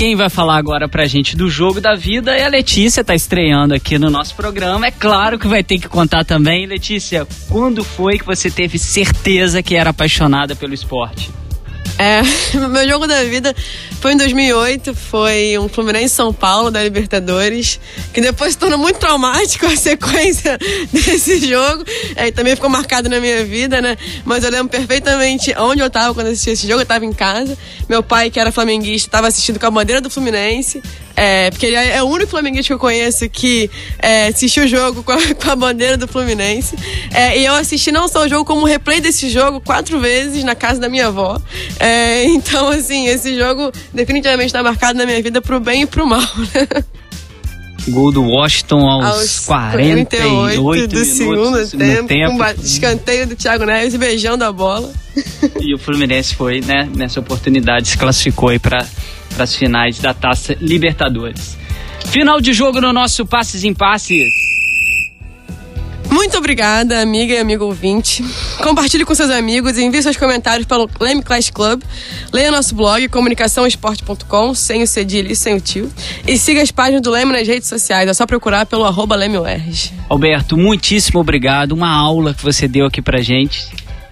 Speaker 1: Quem vai falar agora pra gente do jogo da vida é a Letícia, tá estreando aqui no nosso programa. É claro que vai ter que contar também. Letícia, quando foi que você teve certeza que era apaixonada pelo esporte?
Speaker 2: É, *laughs* meu jogo da vida foi em 2008, foi um Fluminense São Paulo da Libertadores, que depois se tornou muito traumático *laughs* a sequência *laughs* desse jogo, é, também ficou marcado na minha vida, né? Mas eu lembro perfeitamente onde eu estava quando assisti esse jogo, eu estava em casa, meu pai, que era flamenguista, estava assistindo com a bandeira do Fluminense, é, porque ele é o único flamenguista que eu conheço que é, assistiu o jogo com a, *laughs* com a, bandeira do Fluminense. É, e eu assisti não só o jogo, como o replay desse jogo quatro vezes na casa da minha avó. É, *laughs* então, assim, esse jogo definitivamente está marcado na minha vida pro bem e pro mal. Né?
Speaker 1: Gol do Washington aos, aos 48, 48
Speaker 2: do segundo tempo, tempo. Com escanteio do Thiago Neves e beijão da bola. *laughs*
Speaker 1: E o Fluminense foi, né, nessa oportunidade, se classificou aí para as finais da Taça Libertadores. Final de jogo no nosso Passes em Passes.
Speaker 2: Muito obrigada, amiga e amigo ouvinte. Compartilhe com seus amigos e envie seus comentários pelo Leme Class Club. Leia nosso blog, comunicaçãoesporte.com, sem o cedilho e sem o tio. E siga as páginas do Leme nas redes sociais. É só procurar pelo arroba
Speaker 1: Alberto, muitíssimo obrigado. Uma aula que você deu aqui pra gente.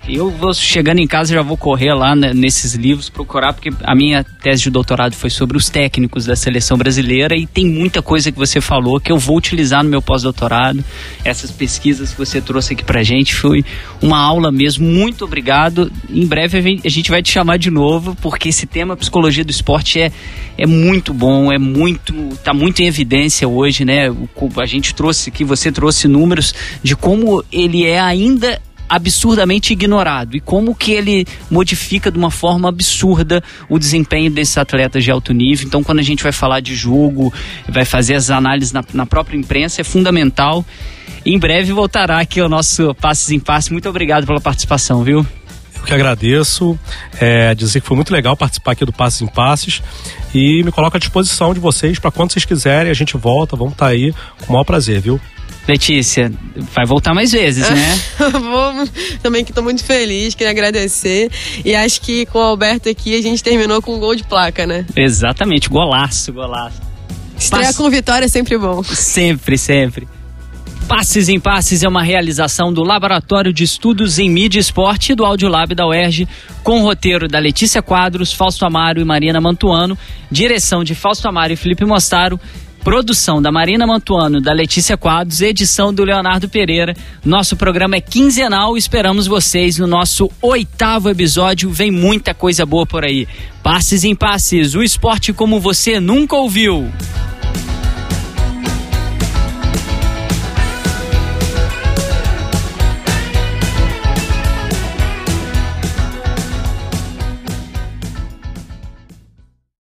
Speaker 1: Eu vou chegando em casa já vou correr lá né, nesses livros procurar porque a minha tese de doutorado foi sobre os técnicos da seleção brasileira e tem muita coisa que você falou que eu vou utilizar no meu pós-doutorado. Essas pesquisas que você trouxe aqui pra gente foi uma aula mesmo. Muito obrigado. Em breve a gente vai te chamar de novo porque esse tema psicologia do esporte é é muito bom, é muito tá muito em evidência hoje, né? A gente trouxe aqui, você trouxe números de como ele é ainda absurdamente ignorado e como que ele modifica de uma forma absurda o desempenho desses atletas de alto nível. Então, quando a gente vai falar de jogo, vai fazer as análises na, na própria imprensa, é fundamental. Em breve voltará aqui o nosso Passes em Passes. Muito obrigado pela participação, viu?
Speaker 3: Eu que agradeço, é, dizer que foi muito legal participar aqui do Passes em Passes e me coloco à disposição de vocês para quando vocês quiserem, a gente volta, vamos estar tá aí com o maior prazer, viu?
Speaker 1: Letícia, vai voltar mais vezes, né? *laughs*
Speaker 2: Vou também que estou muito feliz, queria agradecer. E acho que com o Alberto aqui a gente terminou com um gol de placa, né?
Speaker 1: Exatamente, golaço, golaço.
Speaker 2: Estrear com vitória é sempre bom.
Speaker 1: Sempre, sempre. Passes em Passes é uma realização do Laboratório de Estudos em Mídia e Esporte do Audiolab da UERJ, com o roteiro da Letícia Quadros, Fausto Amaro e Marina Mantuano, direção de Fausto Amaro e Felipe Mostaro, Produção da Marina Mantuano, da Letícia Quadros, edição do Leonardo Pereira. Nosso programa é quinzenal, esperamos vocês no nosso oitavo episódio. Vem muita coisa boa por aí. Passes em passes, o esporte como você nunca ouviu.